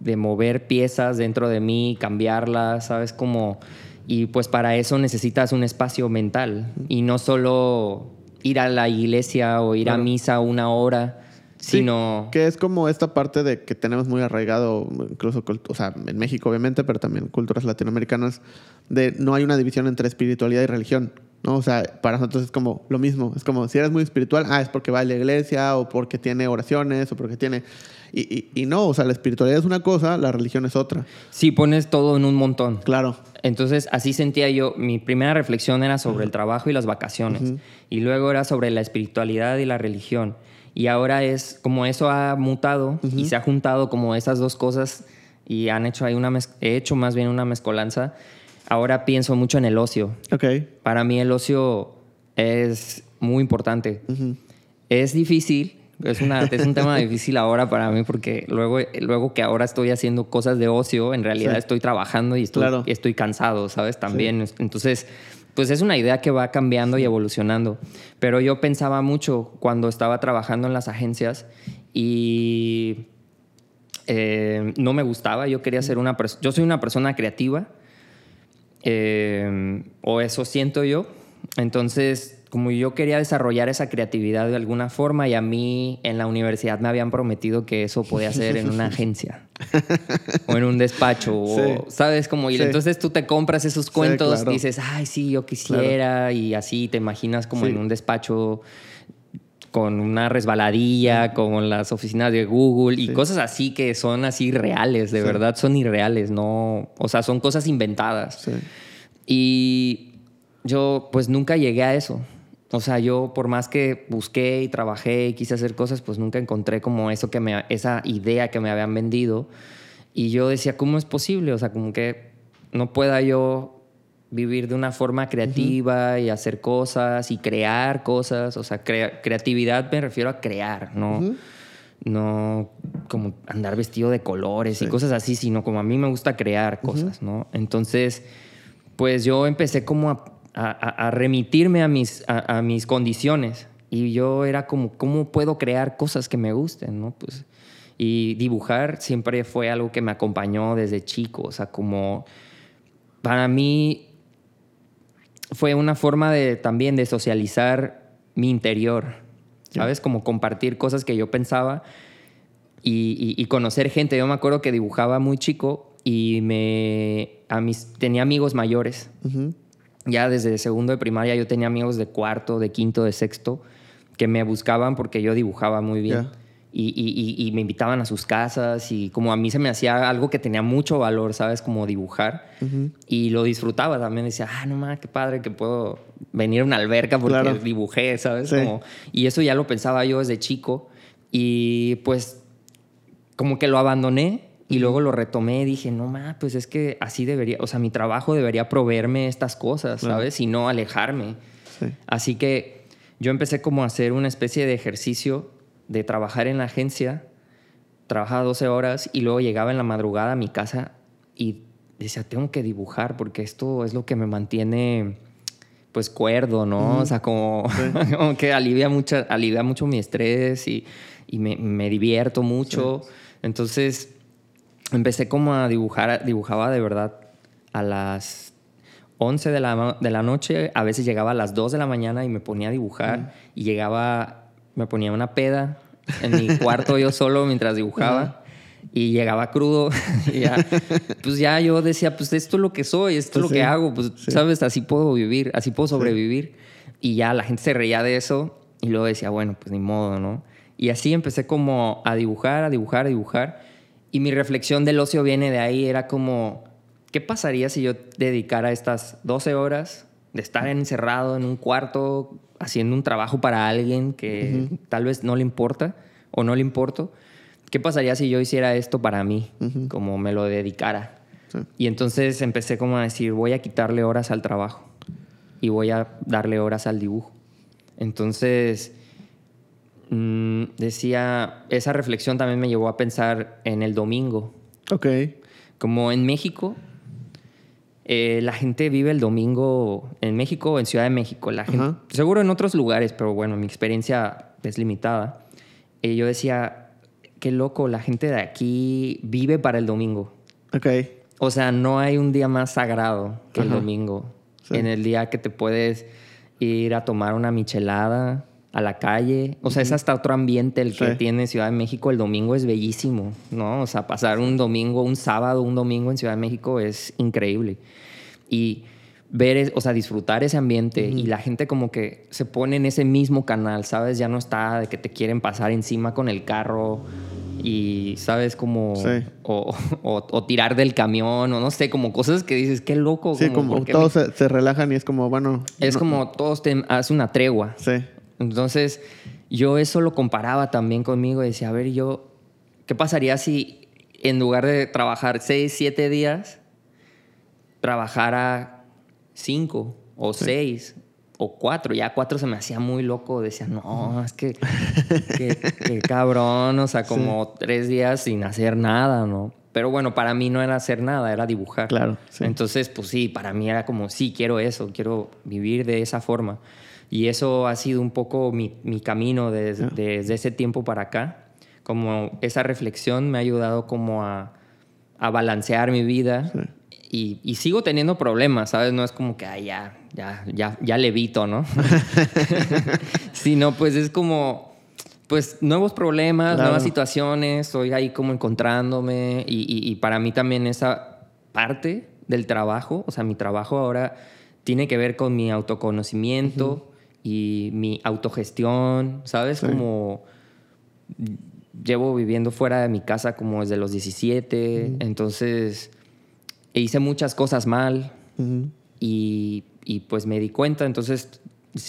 [SPEAKER 3] de mover piezas dentro de mí, cambiarlas, ¿sabes? Como, y pues para eso necesitas un espacio mental y no solo ir a la iglesia o ir a misa una hora,
[SPEAKER 1] Sí,
[SPEAKER 3] sino...
[SPEAKER 1] que es como esta parte de que tenemos muy arraigado, incluso, o sea, en México obviamente, pero también culturas latinoamericanas, de no hay una división entre espiritualidad y religión, ¿no? O sea, para nosotros es como lo mismo, es como si eres muy espiritual, ah, es porque va a la iglesia o porque tiene oraciones o porque tiene... Y, y, y no, o sea, la espiritualidad es una cosa, la religión es otra.
[SPEAKER 3] Sí, pones todo en un montón.
[SPEAKER 1] Claro.
[SPEAKER 3] Entonces, así sentía yo. Mi primera reflexión era sobre el trabajo y las vacaciones. Y luego era sobre la espiritualidad y la religión. Y ahora es como eso ha mutado y se ha juntado como esas dos cosas y han hecho ahí una he hecho más bien una mezcolanza. Ahora pienso mucho en el ocio.
[SPEAKER 1] Ok.
[SPEAKER 3] Para mí el ocio es muy importante.
[SPEAKER 1] Ujú.
[SPEAKER 3] Es difícil, es, una, es un tema difícil ahora para mí porque luego, luego que ahora estoy haciendo cosas de ocio, en realidad
[SPEAKER 1] Sí.
[SPEAKER 3] estoy trabajando y estoy,
[SPEAKER 1] Claro.
[SPEAKER 3] y estoy cansado, ¿sabes? También. Entonces, pues es una idea que va cambiando y evolucionando. Pero yo pensaba mucho cuando estaba trabajando en las agencias y eh, no me gustaba. Yo quería ser una persona. Yo soy una persona creativa. eh, o eso siento yo. Entonces, como yo quería desarrollar esa creatividad de alguna forma y a mí en la universidad me habían prometido que eso podía ser en una agencia o en un despacho, o,
[SPEAKER 1] Sí.
[SPEAKER 3] ¿sabes? Como, y
[SPEAKER 1] Sí.
[SPEAKER 3] entonces tú te compras esos cuentos,
[SPEAKER 1] claro.
[SPEAKER 3] dices, ay, sí, yo quisiera, y así te imaginas como
[SPEAKER 1] Sí.
[SPEAKER 3] en un despacho con una resbaladilla, como en las oficinas de Google y
[SPEAKER 1] Sí.
[SPEAKER 3] cosas así que son así reales, de
[SPEAKER 1] Sí.
[SPEAKER 3] verdad son irreales, no, o sea, son cosas inventadas.
[SPEAKER 1] Sí.
[SPEAKER 3] Y yo pues nunca llegué a eso. O sea, yo por más que busqué y trabajé y quise hacer cosas, pues nunca encontré como eso que me, esa idea que me habían vendido. Y yo decía, ¿cómo es posible? O sea, como que no pueda yo vivir de una forma creativa y hacer cosas y crear cosas. O sea, crea- creatividad me refiero a crear, ¿no?
[SPEAKER 1] Ujú.
[SPEAKER 3] No como andar vestido de colores y
[SPEAKER 1] Sí.
[SPEAKER 3] cosas así, sino como a mí me gusta crear cosas, ¿no? Entonces, pues yo empecé como a, a- a remitirme a mis, a, a mis condiciones. Y yo era como, ¿cómo puedo crear cosas que me gusten? ¿no? Pues, y dibujar siempre fue algo que me acompañó desde chico. O sea, como para mí fue una forma de también de socializar mi interior. ¿Sabes? Como compartir cosas que yo pensaba y, y- y conocer gente. Yo me acuerdo que dibujaba muy chico y me, a mis, tenía amigos mayores.
[SPEAKER 1] Ujú.
[SPEAKER 3] Ya desde segundo de primaria yo tenía amigos de cuarto, de quinto, de sexto, que me buscaban porque yo dibujaba muy bien. Y, y- y- y me invitaban a sus casas y como a mí se me hacía algo que tenía mucho valor, ¿sabes? Como dibujar. Y lo disfrutaba también. Decía, ah, no mames, qué padre que puedo venir a una alberca porque
[SPEAKER 1] Claro.
[SPEAKER 3] dibujé, ¿sabes?
[SPEAKER 1] Sí.
[SPEAKER 3] Como- y eso ya lo pensaba yo desde chico. Y pues como que lo abandoné Y luego lo retomé y dije, no, ma, pues es que así debería, o sea, mi trabajo debería proveerme estas cosas, ¿sabes? Y no alejarme.
[SPEAKER 1] Sí.
[SPEAKER 3] Así que yo empecé como a hacer una especie de ejercicio de trabajar en la agencia, trabajaba 12 horas y luego llegaba en la madrugada a mi casa y decía, tengo que dibujar porque esto es lo que me mantiene pues cuerdo, ¿no? O sea, como, como que alivia mucho, alivia mucho mi estrés y, y me, me divierto mucho. Entonces empecé como a dibujar, dibujaba de verdad a las 11 de la, de la noche, a veces llegaba a las 2 de la mañana y me ponía a dibujar y llegaba, me ponía una peda en mi cuarto yo solo mientras dibujaba. Y llegaba crudo, y ya, pues ya yo decía, pues esto es lo que soy, esto es lo
[SPEAKER 1] Sí,
[SPEAKER 3] que hago, pues
[SPEAKER 1] sí.
[SPEAKER 3] sabes, así puedo vivir, así puedo sobrevivir. Y ya la gente se reía de eso y luego decía, bueno, pues ni modo, ¿no? Y así empecé como a dibujar, a dibujar, a dibujar. Y mi reflexión del ocio viene de ahí, era como, ¿qué pasaría si yo dedicara estas 12 horas de estar encerrado en un cuarto haciendo un trabajo para alguien que tal vez no le importa o no le importo? ¿Qué pasaría si yo hiciera esto para mí, como me lo dedicara?
[SPEAKER 1] Sí.
[SPEAKER 3] Y entonces empecé como a decir, voy a quitarle horas al trabajo y voy a darle horas al dibujo. Entonces, mm, decía, esa reflexión también me llevó a pensar en el domingo.
[SPEAKER 1] Ok.
[SPEAKER 3] Como en México, eh, la gente vive el domingo en México o en Ciudad de México. La gente, seguro en otros lugares, pero bueno, mi experiencia es limitada. Eh, yo decía, qué loco, la gente de aquí vive para el domingo.
[SPEAKER 1] Ok.
[SPEAKER 3] O sea, no hay un día más sagrado que el domingo.
[SPEAKER 1] Sí.
[SPEAKER 3] En el día que te puedes ir a tomar una michelada a la calle. O sea, es hasta otro ambiente el que
[SPEAKER 1] Sí.
[SPEAKER 3] tiene Ciudad de México. El domingo es bellísimo, ¿no? O sea, pasar un domingo, un sábado, un domingo en Ciudad de México es increíble. Y ver, o sea, disfrutar ese ambiente y la gente como que se pone en ese mismo canal, ¿sabes? Ya no está de que te quieren pasar encima con el carro y, ¿sabes? Como...
[SPEAKER 1] Sí.
[SPEAKER 3] O, o- o tirar del camión, o no sé, como cosas que dices, qué loco.
[SPEAKER 1] Sí, como
[SPEAKER 3] ¿por qué
[SPEAKER 1] todos
[SPEAKER 3] me-
[SPEAKER 1] se, se relajan y es como, bueno.
[SPEAKER 3] Es
[SPEAKER 1] no-
[SPEAKER 3] como todos te hacen una tregua.
[SPEAKER 1] Sí.
[SPEAKER 3] Entonces, yo eso lo comparaba también conmigo y decía, a ver, yo, ¿qué pasaría si en lugar de trabajar seis, siete días, trabajara cinco o seis o cuatro? Ya cuatro se me hacía muy loco. Decía, no, es que, que, que cabrón, o sea, como tres días sin hacer nada, ¿no? Pero bueno, para mí no era hacer nada, era dibujar.
[SPEAKER 1] Claro, sí.
[SPEAKER 3] Entonces, pues sí, para mí era como, sí, quiero eso, quiero vivir de esa forma. Y eso ha sido un poco mi, mi camino des-
[SPEAKER 1] Ya.
[SPEAKER 3] desde ese tiempo para acá. Como esa reflexión me ha ayudado como a, a balancear mi vida. Y, y sigo teniendo problemas, ¿sabes? No es como que, ay, ya, ya, ya, ya levito, ¿no? Sino, pues es como, pues nuevos problemas,
[SPEAKER 1] Claro.
[SPEAKER 3] nuevas situaciones, estoy ahí como encontrándome y, y- y para mí también esa parte del trabajo, o sea, mi trabajo ahora tiene que ver con mi autoconocimiento y mi autogestión, ¿sabes?
[SPEAKER 1] Sí.
[SPEAKER 3] Como llevo viviendo fuera de mi casa como desde los 17, entonces hice muchas cosas mal y, y pues me di cuenta, entonces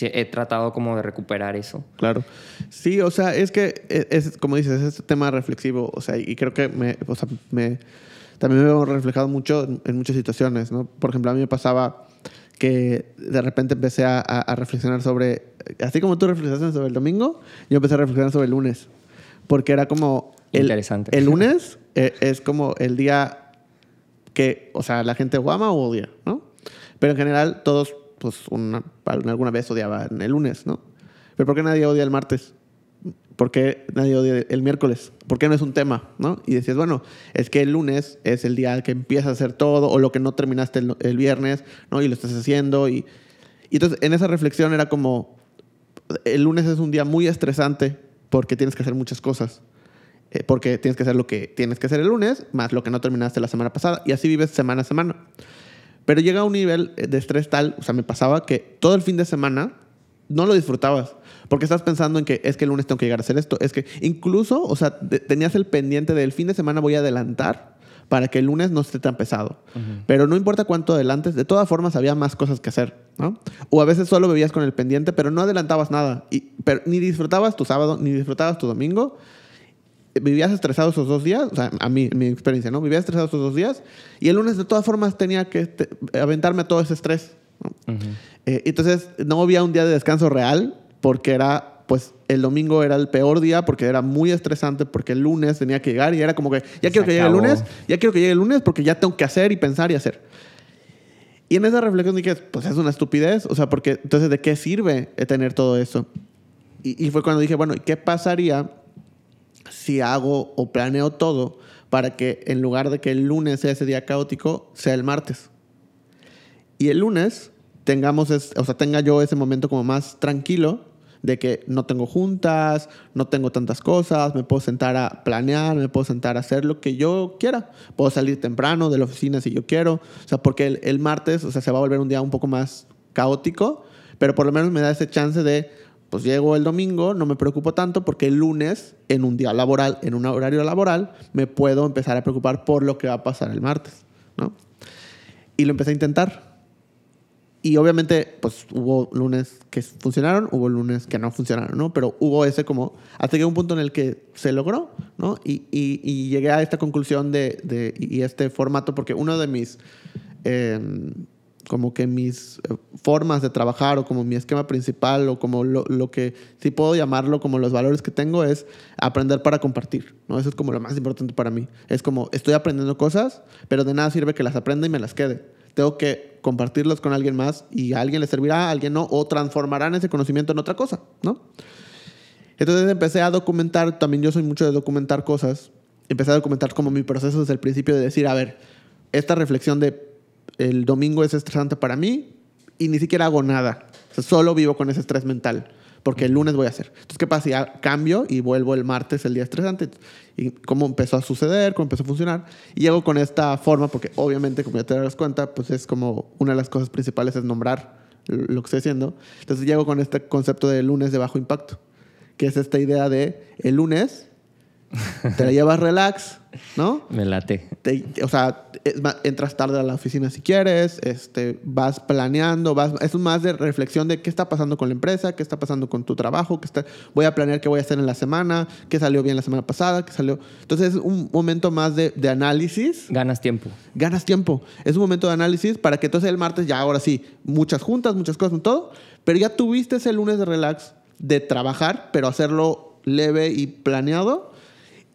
[SPEAKER 3] he tratado como de recuperar eso.
[SPEAKER 1] Claro. Sí, o sea, es que e- es, como dices, es este tema reflexivo, o sea, y creo que me, o sea, me, también me veo reflejado mucho en, en muchas situaciones, ¿no? Por ejemplo, a mí me pasaba que de repente empecé a, a- a reflexionar sobre, así como tú reflexionaste sobre el domingo, yo empecé a reflexionar sobre el lunes, porque era como... El,
[SPEAKER 3] Interesante.
[SPEAKER 1] El lunes eh, es como el día que, o sea, la gente o ama o odia, ¿no? Pero en general todos, pues, una, alguna vez odiaban el lunes, ¿no? Pero ¿por qué nadie odia el martes? ¿Por qué nadie odia el miércoles? ¿Por qué no es un tema, no? Y decías, bueno, es que el lunes es el día que empiezas a hacer todo o lo que no terminaste el, viernes, ¿no? Y lo estás haciendo y, entonces en esa reflexión era como, el lunes es un día muy estresante porque tienes que hacer muchas cosas. Eh, porque tienes que hacer lo que tienes que hacer el lunes, más lo que no terminaste la semana pasada, y así vives semana a semana. Pero llega a un nivel de estrés tal, o sea, me pasaba que todo el fin de semana no lo disfrutabas, porque estás pensando en que es que el lunes tengo que llegar a hacer esto, es que incluso, o sea, tenías el pendiente del fin de semana voy a adelantar para que el lunes no esté tan pesado. Pero no importa cuánto adelantes, de todas formas había más cosas que hacer, ¿no? O a veces solo bebías con el pendiente, pero no adelantabas nada, y, pero ni disfrutabas tu sábado, ni disfrutabas tu domingo, vivías estresado esos dos días, o sea, a mí, mi experiencia, ¿no? Vivías estresado esos dos días y el lunes de todas formas tenía que te- aventarme todo ese estrés. ¿no? Eh, entonces no había un día de descanso real porque era, pues el domingo era el peor día porque era muy estresante porque el lunes tenía que llegar y era como que ya quiero que llegue el lunes, ya quiero que llegue el lunes porque ya tengo que hacer y pensar y hacer. Y en esa reflexión dije, pues es una estupidez, o sea, porque entonces ¿de qué sirve tener todo eso? Y, y fue cuando dije, bueno, ¿y qué pasaría si hago o planeo todo para que en lugar de que el lunes sea ese día caótico, sea el martes? Y el lunes tengamos, es- o sea, tenga yo ese momento como más tranquilo de que no tengo juntas, no tengo tantas cosas, me puedo sentar a planear, me puedo sentar a hacer lo que yo quiera. Puedo salir temprano de la oficina si yo quiero. O sea, porque el, el martes, o sea, se va a volver un día un poco más caótico, pero por lo menos me da ese chance de, pues llego el domingo, no me preocupo tanto porque el lunes, en un día laboral, en un horario laboral, me puedo empezar a preocupar por lo que va a pasar el martes, ¿no? Y lo empecé a intentar. Y obviamente, pues hubo lunes que funcionaron, hubo lunes que no funcionaron, ¿no? Pero hubo ese como, hasta que un punto en el que se logró, ¿no? Y, y- llegué a esta conclusión de, de- y este formato, porque uno de mis, eh, como que mis eh, formas de trabajar o como mi esquema principal o como lo, lo que, si puedo llamarlo como los valores que tengo, es aprender para compartir, ¿no? Eso es como lo más importante para mí. Es como, estoy aprendiendo cosas, pero de nada sirve que las aprenda y me las quede tengo que compartirlos con alguien más y a alguien le servirá, a alguien no, o transformarán ese conocimiento en otra cosa, ¿no? Entonces empecé a documentar, también yo soy mucho de documentar cosas, empecé a documentar como mi proceso desde el principio de decir, a ver, esta reflexión de el domingo es estresante para mí y ni siquiera hago nada, solo vivo con ese estrés mental. Porque el lunes voy a hacer. Entonces, ¿qué pasa? si Ya cambio y vuelvo el martes, el día estresante. Y cómo empezó a suceder, cómo empezó a funcionar. Y llego con esta forma, porque obviamente, como ya te das cuenta, pues es como una de las cosas principales es nombrar lo que estoy haciendo. Entonces llego con este concepto de lunes de bajo impacto, que es esta idea de el lunes te la llevas relax, ¿no?
[SPEAKER 3] Me late.
[SPEAKER 1] te- o sea, entras tarde a la oficina si quieres, este, vas planeando, vas, es más de reflexión de qué está pasando con la empresa, qué está pasando con tu trabajo, qué está, voy a planear qué voy a hacer en la semana, qué salió bien la semana pasada, qué salió. Entonces es un momento más de, de análisis,
[SPEAKER 3] Ganas tiempo.
[SPEAKER 1] ganas tiempo. Es un momento de análisis para que entonces el martes ya ahora sí, muchas juntas, muchas cosas, todo, pero ya tuviste ese lunes de relax de trabajar, pero hacerlo leve y planeado.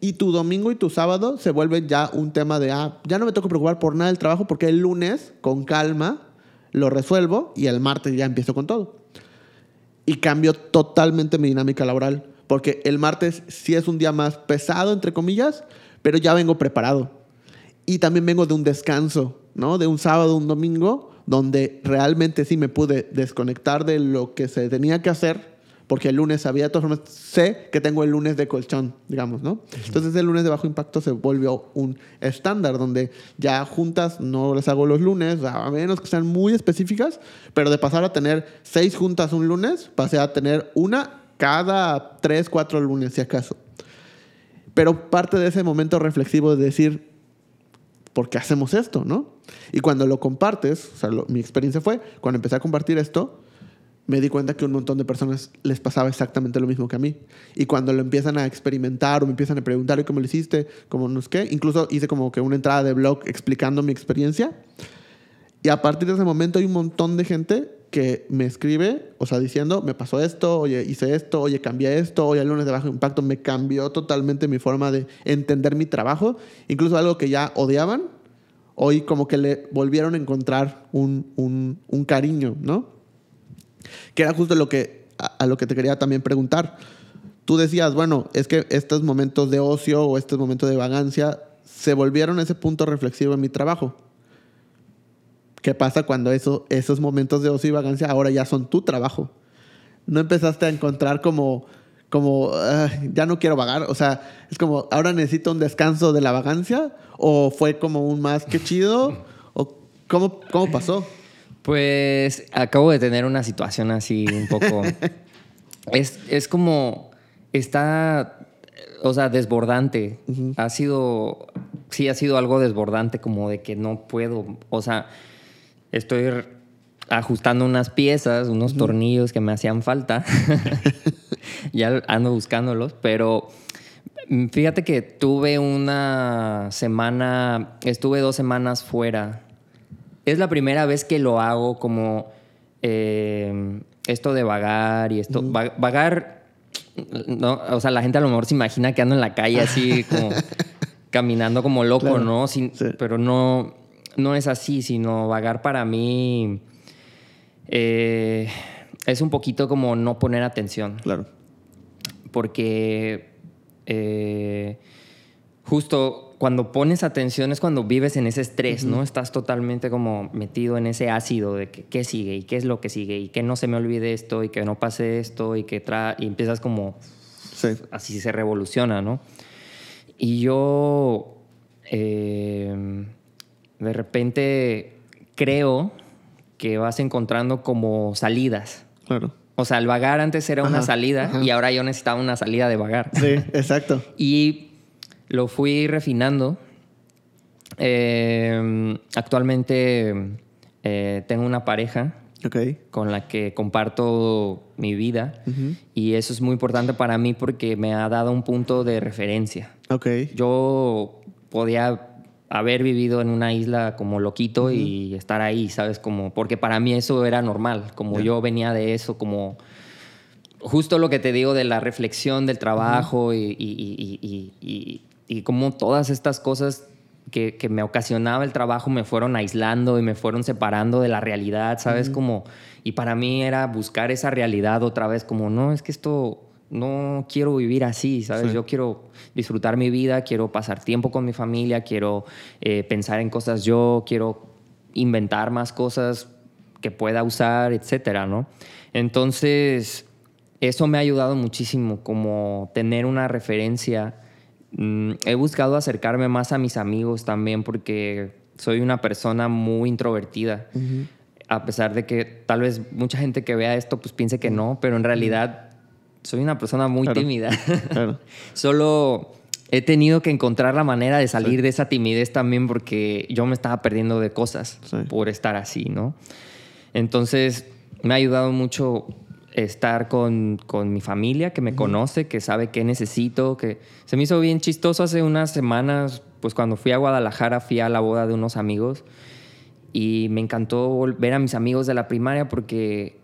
[SPEAKER 1] Y tu domingo y tu sábado se vuelve ya un tema de, ah, ya no me tengo que preocupar por nada del trabajo porque el lunes, con calma, lo resuelvo y el martes ya empiezo con todo. Y cambio totalmente mi dinámica laboral. Porque el martes sí es un día más pesado, entre comillas, pero ya vengo preparado. Y también vengo de un descanso, ¿no? De un sábado, un domingo, donde realmente sí me pude desconectar de lo que se tenía que hacer, porque el lunes había, de todas formas, sé que tengo el lunes de colchón, digamos, ¿no? Entonces el lunes de bajo impacto se volvió un estándar, donde ya juntas no las hago los lunes, a menos que sean muy específicas, pero de pasar a tener seis juntas un lunes, pasé a tener una cada tres, cuatro lunes, si acaso. Pero parte de ese momento reflexivo de decir, ¿por qué hacemos esto, no? Y cuando lo compartes, o sea, lo- mi experiencia fue, cuando empecé a compartir esto, me di cuenta que un montón de personas les pasaba exactamente lo mismo que a mí. Y cuando lo empiezan a experimentar o me empiezan a preguntar, ¿y cómo lo hiciste? ¿Cómo no es qué? Incluso hice como que una entrada de blog explicando mi experiencia. Y a partir de ese momento hay un montón de gente que me escribe, o sea, diciendo, me pasó esto, oye, hice esto, oye, cambié esto, oye, el lunes de bajo impacto me cambió totalmente mi forma de entender mi trabajo. Incluso algo que ya odiaban, hoy como que le volvieron a encontrar un, un, un cariño, ¿no? Que era justo lo que, a, lo que te quería también preguntar. Tú decías, bueno, es que estos momentos de ocio o estos momentos de vagancia se volvieron ese punto reflexivo en mi trabajo. ¿Qué pasa cuando eso, esos momentos de ocio y vagancia ahora ya son tu trabajo? ¿No empezaste a encontrar como, como "Ah, ya no quiero vagar? O sea, es como, ahora necesito un descanso de la vagancia? ¿O fue como un más que chido? ¿O cómo, cómo pasó?
[SPEAKER 3] Pues acabo de tener una situación así un poco. es, es como. Está. O sea, desbordante. Ha sido. Sí, ha sido algo desbordante, como de que no puedo. O sea, estoy ajustando unas piezas, unos tornillos que me hacían falta. ya ando buscándolos, pero Mm, Fíjate que tuve una semana, estuve dos semanas fuera. Es la primera vez que lo hago como eh, esto de vagar y esto. Va- vagar, no, o sea, la gente a lo mejor se imagina que ando en la calle así como caminando como loco,
[SPEAKER 1] Claro,
[SPEAKER 3] ¿no? Sin-
[SPEAKER 1] sí.
[SPEAKER 3] Pero no, no es así, sino vagar para mí eh, es un poquito como no poner atención
[SPEAKER 1] Claro.
[SPEAKER 3] porque eh, justo cuando pones atención es cuando vives en ese estrés, ¿no? Estás totalmente como metido en ese ácido de que, qué sigue y qué es lo que sigue y que no se me olvide esto y que no pase esto y que tra y empiezas como
[SPEAKER 1] Sí.
[SPEAKER 3] así se revoluciona, ¿no? Y yo eh, de repente creo que vas encontrando como salidas.
[SPEAKER 1] Claro.
[SPEAKER 3] O sea, el vagar antes era una salida
[SPEAKER 1] ajá.
[SPEAKER 3] y ahora yo necesitaba una salida de vagar.
[SPEAKER 1] Sí, exacto.
[SPEAKER 3] Y lo fui refinando. Eh, actualmente eh, tengo una pareja con la que comparto mi vida y eso es muy importante para mí porque me ha dado un punto de referencia.
[SPEAKER 1] Ok.
[SPEAKER 3] Yo podía haber vivido en una isla como loquito y estar ahí, ¿sabes? Como, porque para mí eso era normal, como yo venía de eso, como justo lo que te digo de la reflexión del trabajo y, y, y, y, y- y como todas estas cosas que, que me ocasionaba el trabajo me fueron aislando y me fueron separando de la realidad, ¿sabes? Como, y para mí era buscar esa realidad otra vez, como, no, es que esto no quiero vivir así, ¿sabes?
[SPEAKER 1] Sí.
[SPEAKER 3] Yo quiero disfrutar mi vida, quiero pasar tiempo con mi familia, quiero eh, pensar en cosas yo, quiero inventar más cosas que pueda usar, etcétera, ¿no? Entonces, eso me ha ayudado muchísimo, como tener una referencia. Mm, he buscado acercarme más a mis amigos también porque soy una persona muy introvertida. A pesar de que tal vez mucha gente que vea esto pues piense que no, pero en realidad soy una persona muy
[SPEAKER 1] Claro.
[SPEAKER 3] tímida.
[SPEAKER 1] Claro.
[SPEAKER 3] Solo he tenido que encontrar la manera de salir de esa timidez también porque yo me estaba perdiendo de cosas
[SPEAKER 1] Sí.
[SPEAKER 3] por estar así, ¿no? Entonces me ha ayudado mucho estar con, con mi familia que me conoce, que sabe qué necesito, que se me hizo bien chistoso hace unas semanas, pues cuando fui a Guadalajara fui a la boda de unos amigos y me encantó vol- ver a mis amigos de la primaria porque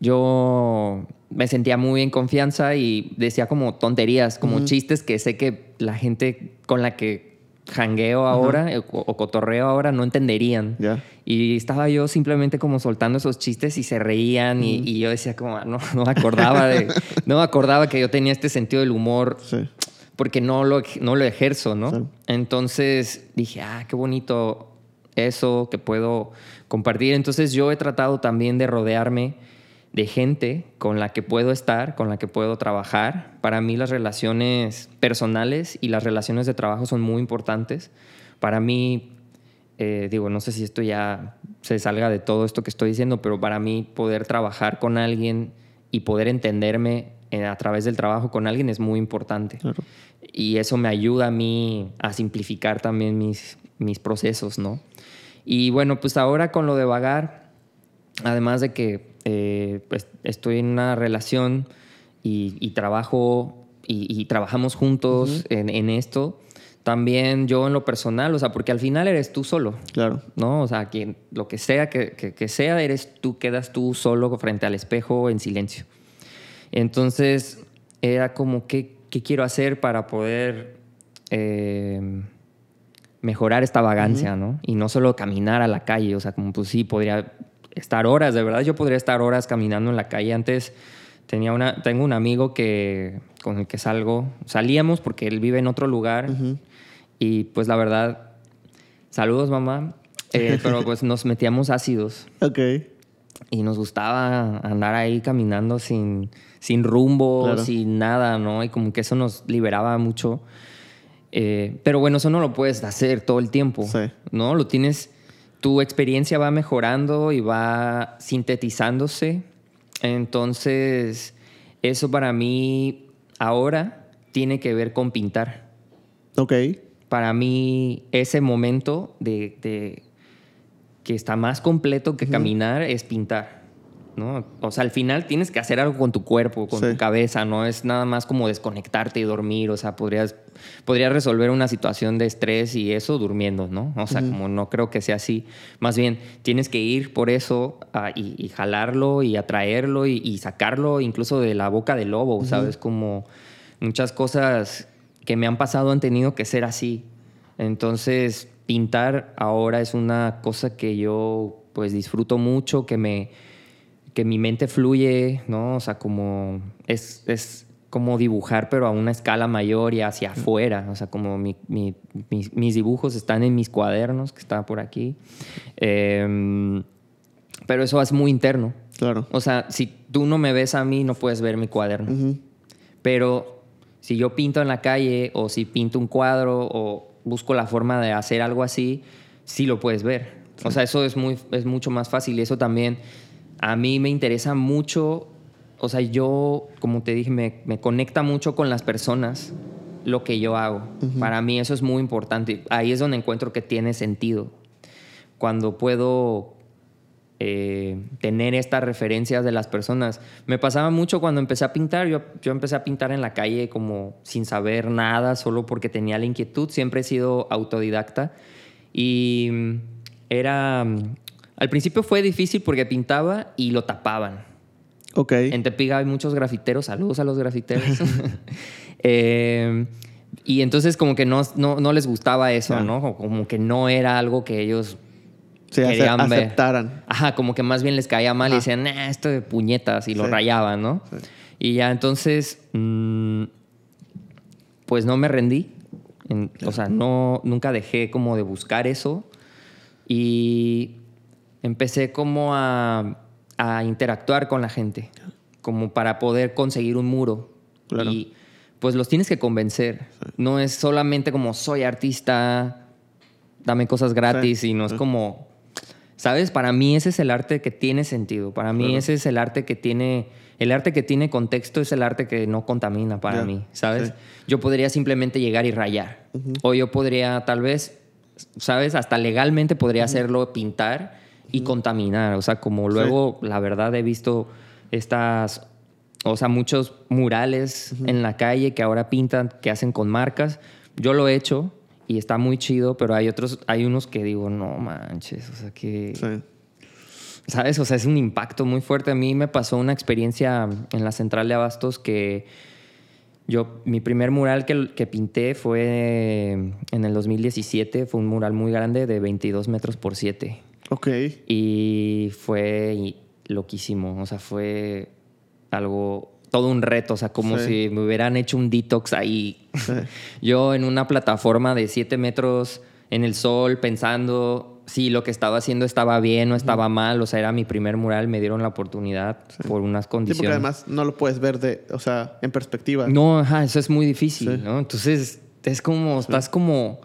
[SPEAKER 3] yo me sentía muy en confianza y decía como tonterías, como chistes que sé que la gente con la que jangueo ahora eh, o, o cotorreo ahora no entenderían. Y estaba yo simplemente como soltando esos chistes y se reían y, y yo decía como, "Ah, no, no me acordaba de, no me acordaba que yo tenía este sentido del humor
[SPEAKER 1] Sí.
[SPEAKER 3] porque no lo, no lo ejerzo, ¿no?
[SPEAKER 1] Sí.
[SPEAKER 3] Entonces dije, ah, qué bonito eso que puedo compartir. Entonces yo he tratado también de rodearme de gente con la que puedo estar, con la que puedo trabajar. Para mí las relaciones personales y las relaciones de trabajo son muy importantes. Para mí, eh, digo, no sé si esto ya se salga de todo esto que estoy diciendo, pero para mí poder trabajar con alguien y poder entenderme eh, a través del trabajo con alguien es muy importante.
[SPEAKER 1] Claro.
[SPEAKER 3] Y eso me ayuda a mí a simplificar también mis, mis procesos, ¿no? Y bueno, pues ahora con lo de vagar, además de que eh, pues estoy en una relación y, y trabajo y, y trabajamos juntos en, en esto, también yo en lo personal, o sea, porque al final eres tú solo,
[SPEAKER 1] Claro.
[SPEAKER 3] ¿no? O sea, quien, lo que sea que, que- que sea, eres tú, quedas tú solo frente al espejo en silencio. Entonces, era como, ¿qué, qué quiero hacer para poder eh, mejorar esta vagancia, ¿no? Y no solo caminar a la calle, o sea, como pues sí, podría estar horas, de verdad yo podría estar horas caminando en la calle. Antes tenía una, tengo un amigo que, con el que salgo, salíamos porque él vive en otro lugar y pues la verdad, saludos mamá, eh, pero pues nos metíamos ácidos
[SPEAKER 1] Ok.
[SPEAKER 3] y nos gustaba andar ahí caminando sin, sin rumbo,
[SPEAKER 1] Claro.
[SPEAKER 3] sin nada, ¿no? Y como que eso nos liberaba mucho. Eh, pero bueno, eso no lo puedes hacer todo el tiempo,
[SPEAKER 1] Sí.
[SPEAKER 3] ¿no? Lo tienes, tu experiencia va mejorando y va sintetizándose. Entonces, eso para mí ahora tiene que ver con pintar
[SPEAKER 1] Ok.
[SPEAKER 3] para mí ese momento de, de- que está más completo que caminar es pintar. ¿No? O sea, al final tienes que hacer algo con tu cuerpo, con
[SPEAKER 1] Sí.
[SPEAKER 3] tu cabeza, no es nada más como desconectarte y dormir, o sea, podrías, podrías resolver una situación de estrés y eso durmiendo, ¿no? O sea, como no creo que sea así. Más bien, tienes que ir por eso y, y jalarlo y atraerlo y, y sacarlo incluso de la boca del lobo, ¿sabes? Como muchas cosas que me han pasado han tenido que ser así. Entonces, pintar ahora es una cosa que yo pues disfruto mucho, que me que mi mente fluye, ¿no? O sea, como es, es como dibujar, pero a una escala mayor y hacia afuera. O sea, como mi- mi- mis, mis dibujos están en mis cuadernos, que está por aquí. Em, pero eso es muy interno.
[SPEAKER 1] Claro.
[SPEAKER 3] O sea, si tú no me ves a mí, no puedes ver mi cuaderno. Pero si yo pinto en la calle o si pinto un cuadro o busco la forma de hacer algo así, sí lo puedes ver. O sea, eso es, muy, es mucho más fácil y eso también a mí me interesa mucho. O sea, yo, como te dije, me, me conecta mucho con las personas lo que yo hago. Para mí eso es muy importante. Ahí es donde encuentro que tiene sentido. Cuando puedo eh, tener estas referencias de las personas. Me pasaba mucho cuando empecé a pintar. Yo, yo empecé a pintar en la calle como sin saber nada, solo porque tenía la inquietud. Siempre he sido autodidacta. Y mm, era... Al principio fue difícil porque pintaba y lo tapaban.
[SPEAKER 1] Ok.
[SPEAKER 3] En Tepic hay muchos grafiteros. Saludos a los grafiteros. Eh, y entonces como que no, no, no les gustaba eso,
[SPEAKER 1] Ya.
[SPEAKER 3] ¿no? Como que no era algo que ellos
[SPEAKER 1] Sí, ace-
[SPEAKER 3] querían ver.
[SPEAKER 1] aceptaran.
[SPEAKER 3] Ajá, como que más bien les caía mal y decían, nah, esto de puñetas y lo rayaban, ¿no?
[SPEAKER 1] Sí.
[SPEAKER 3] Y ya entonces, mm, pues no me rendí. En- o sea, no, nunca dejé como de buscar eso. Y empecé como a, a interactuar con la gente, como para poder conseguir un muro.
[SPEAKER 1] Claro.
[SPEAKER 3] Y pues los tienes que convencer. No es solamente como soy artista, dame cosas gratis,
[SPEAKER 1] Sí,
[SPEAKER 3] sino es
[SPEAKER 1] sí.
[SPEAKER 3] como, ¿sabes? Para mí ese es el arte que tiene sentido. Para mí
[SPEAKER 1] Claro.
[SPEAKER 3] ese es el arte que tiene, el arte que tiene contexto es el arte que no contamina para
[SPEAKER 1] Ya,
[SPEAKER 3] mí, ¿sabes?
[SPEAKER 1] sí.
[SPEAKER 3] Yo podría simplemente llegar y rayar. O yo podría tal vez, ¿sabes? Hasta legalmente podría hacerlo pintar y contaminar. O sea, como luego, la verdad, he visto estas, o sea, muchos murales en la calle que ahora pintan, que hacen con marcas. Yo lo he hecho y está muy chido, pero hay otros, hay unos que digo, no manches, o sea, que...
[SPEAKER 1] Sí.
[SPEAKER 3] ¿Sabes? O sea, es un impacto muy fuerte. A mí me pasó una experiencia en la central de Abastos que yo, mi primer mural que, que pinté fue en el 2017. Fue un mural muy grande de 22 metros por 7.
[SPEAKER 1] Ok.
[SPEAKER 3] Y fue loquísimo. O sea, fue algo, todo un reto. O sea, como
[SPEAKER 1] Sí.
[SPEAKER 3] si me hubieran hecho un detox ahí.
[SPEAKER 1] Sí.
[SPEAKER 3] Yo en una plataforma de 7 metros en el sol pensando si lo que estaba haciendo estaba bien o estaba mal. O sea, era mi primer mural. Me dieron la oportunidad por unas
[SPEAKER 1] Sí,
[SPEAKER 3] condiciones.
[SPEAKER 1] porque además no lo puedes ver de, o sea, en perspectiva.
[SPEAKER 3] No, ajá, eso es muy difícil,
[SPEAKER 1] Sí.
[SPEAKER 3] ¿no? Entonces, es como, estás como,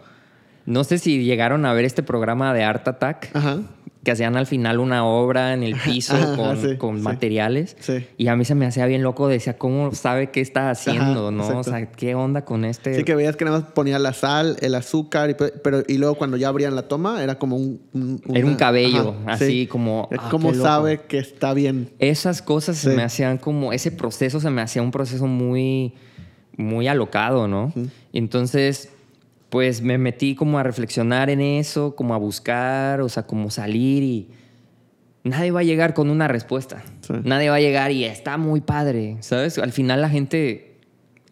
[SPEAKER 3] no sé si llegaron a ver este programa de Art Attack,
[SPEAKER 1] Ajá.
[SPEAKER 3] que hacían al final una obra en el piso
[SPEAKER 1] Ajá,
[SPEAKER 3] con,
[SPEAKER 1] sí,
[SPEAKER 3] con
[SPEAKER 1] sí.
[SPEAKER 3] materiales.
[SPEAKER 1] Sí.
[SPEAKER 3] Y a mí se me hacía bien loco, decía, ¿cómo sabe qué está haciendo, no?
[SPEAKER 1] exacto.
[SPEAKER 3] O sea, ¿qué onda con este?
[SPEAKER 1] Sí, que veías que nada más ponía la sal, el azúcar, y, pe- pero y luego cuando ya abrían la toma era como un... un-
[SPEAKER 3] Era un cabello, así
[SPEAKER 1] sí.
[SPEAKER 3] como, ah,
[SPEAKER 1] ¿Cómo sabe que está bien?
[SPEAKER 3] Esas cosas se me hacían como, ese proceso se me hacía un proceso muy, muy alocado, ¿no? Entonces, pues me metí como a reflexionar en eso, como a buscar, o sea, como salir y nadie va a llegar con una respuesta.
[SPEAKER 1] Sí.
[SPEAKER 3] Nadie va a llegar y está muy padre, ¿sabes? Al final la gente,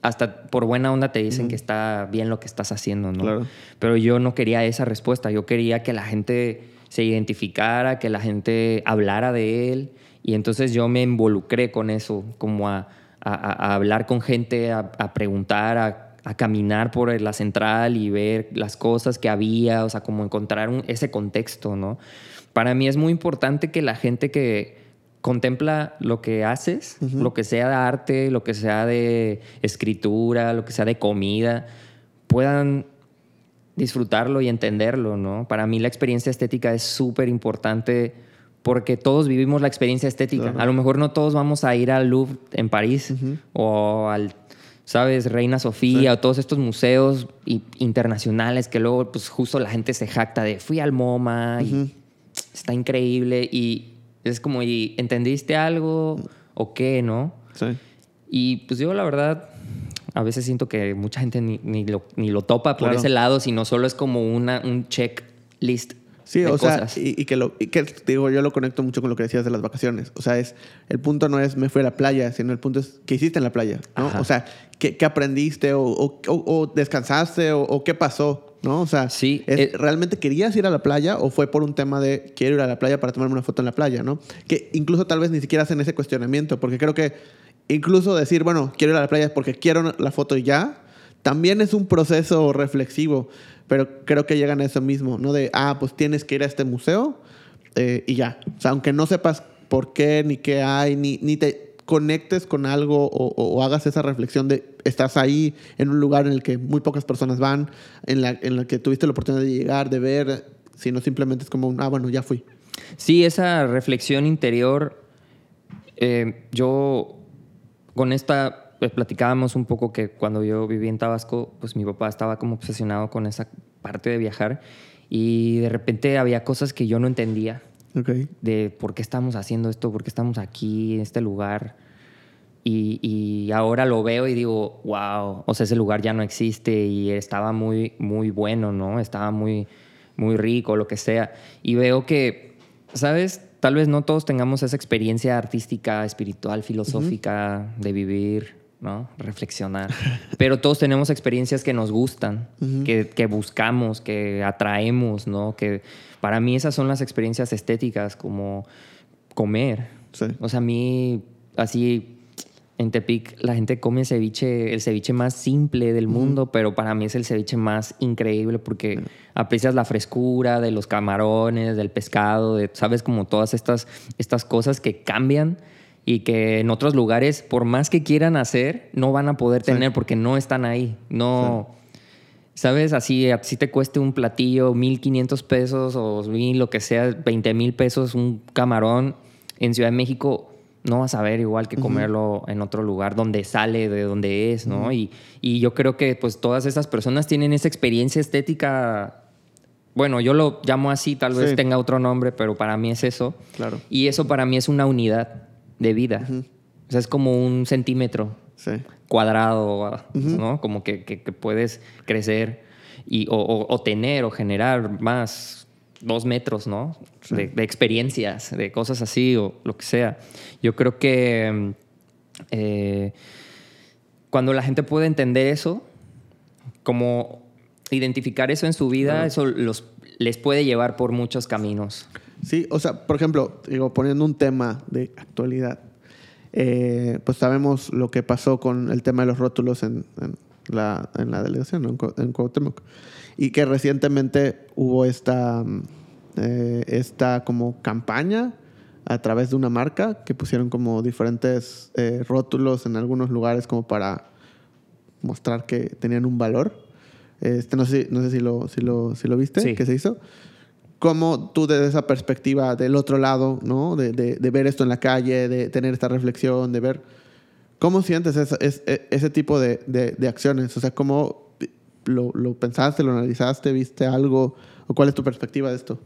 [SPEAKER 3] hasta por buena onda te dicen que está bien lo que estás haciendo, ¿no?
[SPEAKER 1] Claro.
[SPEAKER 3] Pero yo no quería esa respuesta, yo quería que la gente se identificara, que la gente hablara de él. Y entonces yo me involucré con eso, como a, a- a- a hablar con gente, a, a preguntar, a, a caminar por la central y ver las cosas que había, o sea, como encontrar un- ese contexto, ¿no? Para mí es muy importante que la gente que contempla lo que haces, lo que sea de arte, lo que sea de escritura, lo que sea de comida, puedan disfrutarlo y entenderlo, ¿no? Para mí la experiencia estética es súper importante porque todos vivimos la experiencia estética.
[SPEAKER 1] Claro.
[SPEAKER 3] A lo mejor no todos vamos a ir al Louvre en París o al, ¿sabes? Reina Sofía
[SPEAKER 1] Sí.
[SPEAKER 3] o todos estos museos internacionales que luego, pues justo la gente se jacta de fui al MoMA y está increíble y Es como, ¿y entendiste algo o qué, no?
[SPEAKER 1] Sí.
[SPEAKER 3] Y pues yo la verdad, a veces siento que mucha gente ni, ni lo, ni lo topa por
[SPEAKER 1] Claro.
[SPEAKER 3] ese lado, sino solo es como una, un checklist.
[SPEAKER 1] Sí,
[SPEAKER 3] de
[SPEAKER 1] o sea, y, y que lo, y que digo, yo lo conecto mucho con lo que decías de las vacaciones. O sea, es el punto no es me fui a la playa, sino el punto es qué hiciste en la playa, ¿no?
[SPEAKER 3] Ajá.
[SPEAKER 1] O sea, qué, qué aprendiste o, o- o- o descansaste o, o qué pasó, ¿no? O sea,
[SPEAKER 3] Sí,
[SPEAKER 1] es-
[SPEAKER 3] eh-
[SPEAKER 1] ¿realmente querías ir a la playa o fue por un tema de quiero ir a la playa para tomarme una foto en la playa, ¿no? Que incluso tal vez ni siquiera hacen ese cuestionamiento, porque creo que incluso decir, bueno, quiero ir a la playa porque quiero la foto y ya, también es un proceso reflexivo, pero creo que llegan a eso mismo, ¿no? De, ah, pues tienes que ir a este museo eh, y ya. O sea, aunque no sepas por qué, ni qué hay, ni, ni te conectes con algo o, o- o hagas esa reflexión de estás ahí en un lugar en el que muy pocas personas van, en la, en la que tuviste la oportunidad de llegar, de ver, sino simplemente es como, un, ah, bueno, ya fui.
[SPEAKER 3] Sí, esa reflexión interior, eh, yo con esta pues, platicábamos un poco que cuando yo viví en Tabasco, pues mi papá estaba como obsesionado con esa parte de viajar y de repente había cosas que yo no entendía
[SPEAKER 1] Ok.
[SPEAKER 3] de por qué estamos haciendo esto, por qué estamos aquí, en este lugar. Y, y ahora lo veo y digo, wow, o sea, ese lugar ya no existe y estaba muy, muy bueno, ¿no? Estaba muy, muy rico, lo que sea. Y veo que, ¿sabes? Tal vez no todos tengamos esa experiencia artística, espiritual, filosófica de vivir, ¿no? Reflexionar. Pero todos tenemos experiencias que nos gustan, que, que buscamos, que atraemos, ¿no? Que para mí esas son las experiencias estéticas, como comer.
[SPEAKER 1] Sí.
[SPEAKER 3] O sea, a mí, así, en Tepic, la gente come ceviche, el ceviche más simple del mundo, pero para mí es el ceviche más increíble porque aprecias la frescura de los camarones, del pescado, de, sabes, como todas estas, estas cosas que cambian y que en otros lugares, por más que quieran hacer, no van a poder
[SPEAKER 1] Sí.
[SPEAKER 3] tener porque no están ahí. No. ¿Sabes? Así, así te cueste un platillo 1500 pesos o lo que sea, 20 mil pesos un camarón en Ciudad de México, no vas a ver igual que comerlo en otro lugar donde sale, de donde es, ¿no? y, y yo creo que pues todas esas personas tienen esa experiencia estética. Bueno, yo lo llamo así, tal vez
[SPEAKER 1] Sí.
[SPEAKER 3] tenga otro nombre, pero para mí es eso.
[SPEAKER 1] Claro.
[SPEAKER 3] Y eso para mí es una unidad de vida. O sea, es como un centímetro
[SPEAKER 1] Sí.
[SPEAKER 3] cuadrado, ¿no? Como que, que- que puedes crecer y, o, o- o tener o generar más dos metros, ¿no? De, de experiencias, de cosas así o lo que sea. Yo creo que eh, cuando la gente puede entender eso, como identificar eso en su vida, eso los, les puede llevar por muchos caminos.
[SPEAKER 1] Sí, o sea, por ejemplo, digo, poniendo un tema de actualidad, eh, pues sabemos lo que pasó con el tema de los rótulos en, en la, en la delegación, ¿no? en, Cu- en Cuauhtémoc. Y que recientemente hubo esta, mm, eh, esta como campaña a través de una marca que pusieron como diferentes eh, rótulos en algunos lugares como para mostrar que tenían un valor. Este, no sé, no sé si, lo, si, lo, si lo viste,
[SPEAKER 3] Sí.
[SPEAKER 1] que se hizo. ¿Cómo tú desde esa perspectiva del otro lado, ¿no? De, de- de ver esto en la calle, de tener esta reflexión, de ver... ¿Cómo sientes esa- es- e- ese tipo de, de- acciones? O sea, ¿cómo lo, lo pensaste, lo analizaste, viste algo? ¿O cuál es tu perspectiva de esto?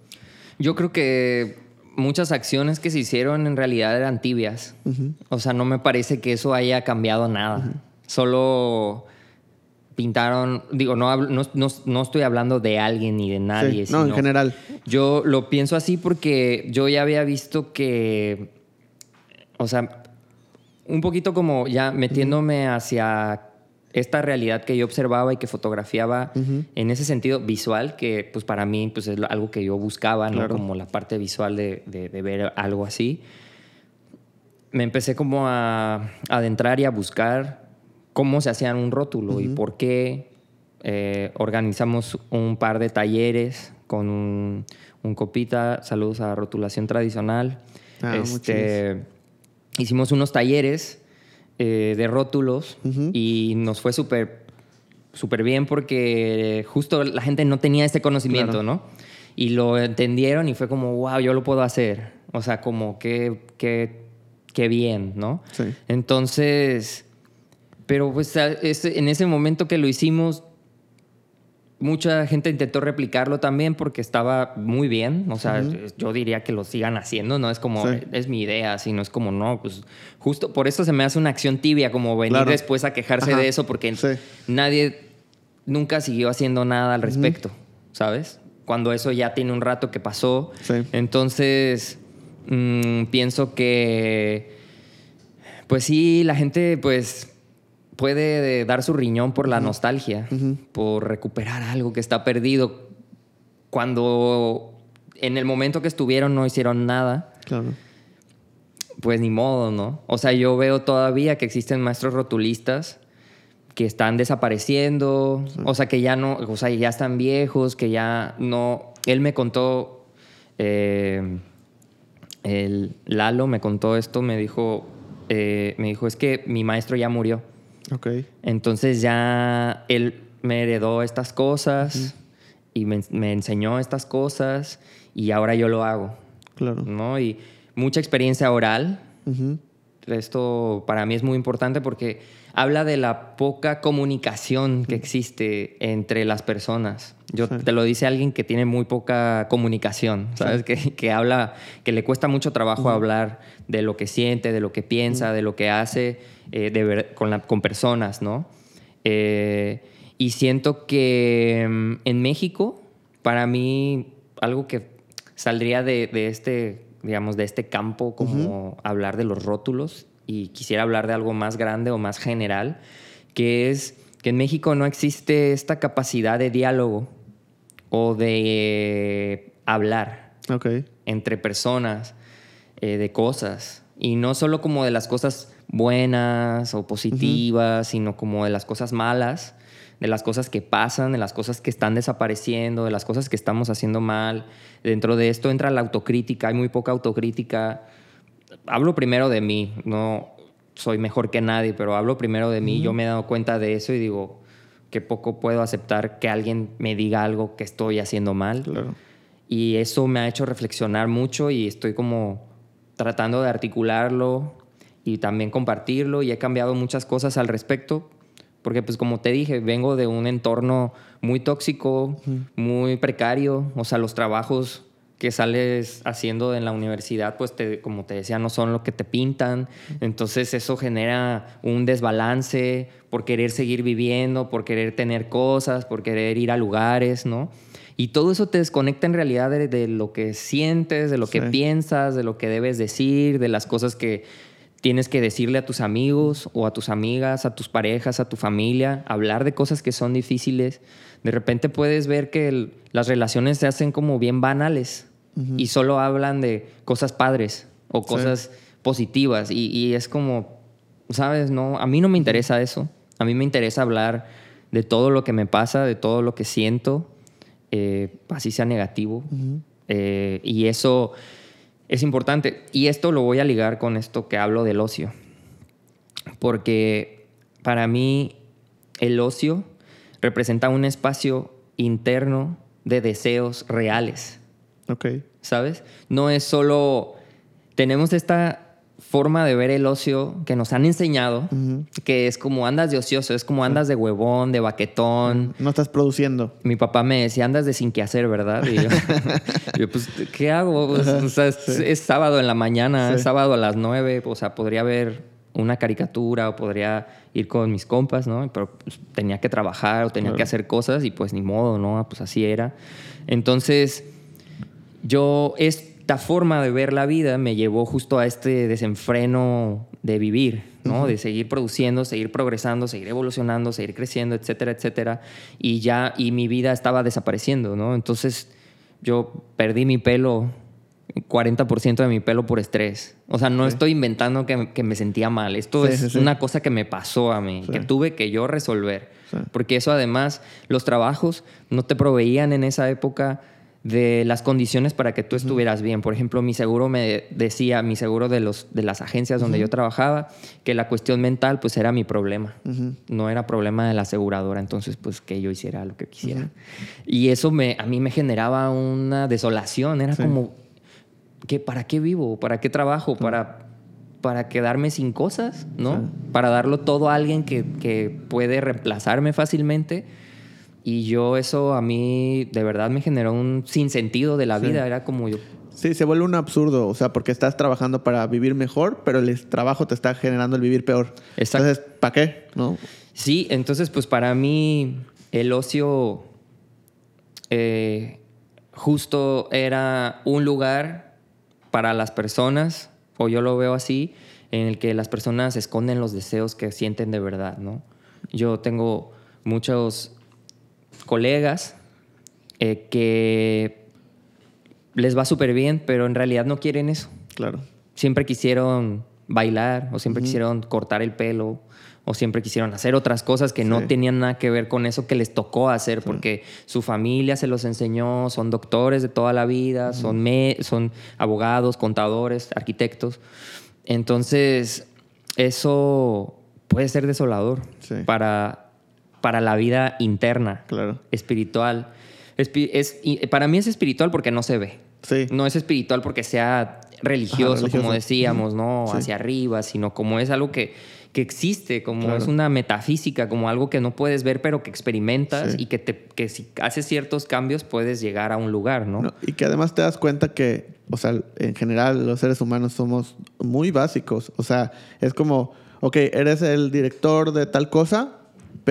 [SPEAKER 3] Yo creo que muchas acciones que se hicieron en realidad eran tibias. O sea, no me parece que eso haya cambiado nada. Solo pintaron, digo, no, hablo- no, no- no estoy hablando de alguien ni de nadie.
[SPEAKER 1] Sí, no, en general.
[SPEAKER 3] Yo lo pienso así porque yo ya había visto que, o sea, un poquito como ya metiéndome hacia esta realidad que yo observaba y que fotografiaba en ese sentido visual, que pues para mí pues es algo que yo buscaba, ¿no?
[SPEAKER 1] Claro.
[SPEAKER 3] Como la parte visual de, de- de ver algo así. Me empecé como a adentrar y a buscar cómo se hacían un rótulo y por qué. Eh, organizamos un par de talleres con un, un copita, saludos a Rotulación Tradicional.
[SPEAKER 1] Ah,
[SPEAKER 3] este, hicimos unos talleres eh, de rótulos y nos fue súper súper bien porque justo la gente no tenía este conocimiento,
[SPEAKER 1] Claro.
[SPEAKER 3] ¿no? Y lo entendieron y fue como, wow, yo lo puedo hacer. O sea, como que, que, que bien, ¿no?
[SPEAKER 1] Sí.
[SPEAKER 3] Entonces, pero pues en ese momento que lo hicimos, mucha gente intentó replicarlo también porque estaba muy bien. O sea, yo diría que lo sigan haciendo. No es como,
[SPEAKER 1] Sí.
[SPEAKER 3] es mi idea, sino es como, no, pues justo por eso se me hace una acción tibia, como venir
[SPEAKER 1] Claro.
[SPEAKER 3] después a quejarse
[SPEAKER 1] Ajá.
[SPEAKER 3] de eso porque
[SPEAKER 1] Sí.
[SPEAKER 3] nadie nunca siguió haciendo nada al respecto, ¿sabes? Cuando eso ya tiene un rato que pasó.
[SPEAKER 1] Sí.
[SPEAKER 3] Entonces, mm, pienso que, pues sí, la gente, pues puede dar su riñón por la nostalgia, por recuperar algo que está perdido, cuando en el momento que estuvieron no hicieron nada,
[SPEAKER 1] Claro.
[SPEAKER 3] pues ni modo, ¿no? O sea, yo veo todavía que existen maestros rotulistas que están desapareciendo, o sea, que ya no, o sea, ya están viejos, que ya no... Él me contó, eh, el Lalo me contó esto, me dijo, eh, me dijo, es que mi maestro ya murió.
[SPEAKER 1] Ok.
[SPEAKER 3] Entonces ya él me heredó estas cosas y me, me enseñó estas cosas y ahora yo lo hago,
[SPEAKER 1] Claro.
[SPEAKER 3] ¿no? Y mucha experiencia oral. Esto para mí es muy importante porque habla de la poca comunicación que existe entre las personas. Yo
[SPEAKER 1] Sí.
[SPEAKER 3] te lo dice alguien que tiene muy poca comunicación, ¿sabes? Que, que habla, que le cuesta mucho trabajo hablar de lo que siente, de lo que piensa, de lo que hace eh, de ver- con, la- con personas, ¿no? Eh, y siento que mm, en México, para mí, algo que saldría de, de este, digamos, de este campo, como hablar de los rótulos, y quisiera hablar de algo más grande o más general, que es que en México no existe esta capacidad de diálogo o de hablar entre personas eh, de cosas. Y no solo como de las cosas buenas o positivas, sino como de las cosas malas, de las cosas que pasan, de las cosas que están desapareciendo, de las cosas que estamos haciendo mal. Dentro de esto entra la autocrítica, hay muy poca autocrítica. Hablo primero de mí, no soy mejor que nadie, pero hablo primero de mí. Yo me he dado cuenta de eso y digo que poco puedo aceptar que alguien me diga algo que estoy haciendo mal.
[SPEAKER 1] Claro.
[SPEAKER 3] Y eso me ha hecho reflexionar mucho y estoy como tratando de articularlo y también compartirlo y he cambiado muchas cosas al respecto. Porque pues como te dije, vengo de un entorno muy tóxico, muy precario. O sea, los trabajos que sales haciendo en la universidad, pues te, como te decía, no son lo que te pintan. Entonces eso genera un desbalance por querer seguir viviendo, por querer tener cosas, por querer ir a lugares, ¿no? Y todo eso te desconecta en realidad de, de lo que sientes, de lo que piensas, de lo que debes decir, de las cosas que tienes que decirle a tus amigos o a tus amigas, a tus parejas, a tu familia, hablar de cosas que son difíciles. De repente puedes ver que el- las relaciones se hacen como bien banales y solo hablan de cosas padres o
[SPEAKER 1] Sí.
[SPEAKER 3] cosas positivas y, y es como, ¿sabes? No, a mí no me interesa eso. A mí me interesa hablar de todo lo que me pasa, de todo lo que siento, eh, así sea negativo. Eh, y eso es importante. Y esto lo voy a ligar con esto que hablo del ocio. Porque para mí el ocio representa un espacio interno de deseos reales.
[SPEAKER 1] Ok.
[SPEAKER 3] ¿sabes? No es solo... Tenemos esta forma de ver el ocio que nos han enseñado, que es como andas de ocioso, es como andas de huevón, de baquetón.
[SPEAKER 1] No estás produciendo.
[SPEAKER 3] Mi papá me decía, andas de sin qué hacer, ¿verdad? Y yo, yo, pues, ¿qué hago? Pues, o sea, es, es sábado en la mañana,
[SPEAKER 1] Sí.
[SPEAKER 3] es sábado a las nueve, o sea, podría ver una caricatura o podría ir con mis compas, ¿no? Pero pues, tenía que trabajar o tenía
[SPEAKER 1] Claro.
[SPEAKER 3] que hacer cosas y pues ni modo, ¿no? Pues así era. Entonces, yo esta forma de ver la vida me llevó justo a este desenfreno de vivir, ¿no? De seguir produciendo, seguir progresando, seguir evolucionando, seguir creciendo, etcétera, etcétera. Y ya, y mi vida estaba desapareciendo, ¿no? Entonces yo perdí mi pelo, 40% de mi pelo por estrés. O sea, no
[SPEAKER 1] Sí.
[SPEAKER 3] estoy inventando que, que me sentía mal. Esto
[SPEAKER 1] Sí,
[SPEAKER 3] es
[SPEAKER 1] sí,
[SPEAKER 3] una cosa que me pasó a mí, que tuve que yo resolver. Porque eso además, los trabajos no te proveían en esa época de las condiciones para que tú estuvieras bien. Por ejemplo, mi seguro me decía, mi seguro de, los, de las agencias donde yo trabajaba, que la cuestión mental pues era mi problema. No era problema de la aseguradora, entonces pues que yo hiciera lo que quisiera. Y eso me, a mí me generaba una desolación, era
[SPEAKER 1] Sí.
[SPEAKER 3] como, ¿qué, ¿para qué vivo? ¿Para qué trabajo? ¿Para, para quedarme sin cosas? ¿no?
[SPEAKER 1] Sí.
[SPEAKER 3] Para darlo todo a alguien que, que puede reemplazarme fácilmente. Y yo eso a mí de verdad me generó un sinsentido de la
[SPEAKER 1] Sí.
[SPEAKER 3] vida. Era como yo,
[SPEAKER 1] Sí, se vuelve un absurdo, o sea, porque estás trabajando para vivir mejor, pero el trabajo te está generando el vivir peor.
[SPEAKER 3] Exacto.
[SPEAKER 1] Entonces, ¿para qué? ¿No?
[SPEAKER 3] Sí, entonces pues para mí el ocio eh, justo era un lugar para las personas, o yo lo veo así, en el que las personas esconden los deseos que sienten de verdad, ¿no? Yo tengo muchos colegas eh, que les va súper bien, pero en realidad no quieren eso
[SPEAKER 1] Claro.
[SPEAKER 3] siempre quisieron bailar o siempre quisieron cortar el pelo o siempre quisieron hacer otras cosas que no tenían nada que ver con eso que les tocó hacer porque su familia se los enseñó, son doctores de toda la vida, son, me- son abogados, contadores, arquitectos. Entonces, eso puede ser desolador
[SPEAKER 1] Sí.
[SPEAKER 3] para, para la vida interna,
[SPEAKER 1] Claro.
[SPEAKER 3] espiritual. Espi- es, para mí es espiritual porque no se ve.
[SPEAKER 1] Sí.
[SPEAKER 3] No es espiritual porque sea religioso,
[SPEAKER 1] Ajá, religioso.
[SPEAKER 3] como decíamos, ¿no?
[SPEAKER 1] Sí.
[SPEAKER 3] Hacia arriba, sino como es algo que, que existe, como
[SPEAKER 1] Claro.
[SPEAKER 3] es una metafísica, como algo que no puedes ver, pero que experimentas
[SPEAKER 1] Sí.
[SPEAKER 3] y que, te, que si haces ciertos cambios puedes llegar a un lugar, ¿no?
[SPEAKER 1] No, y que además te das cuenta que, o sea, en general los seres humanos somos muy básicos. O sea, es como, ok, eres el director de tal cosa,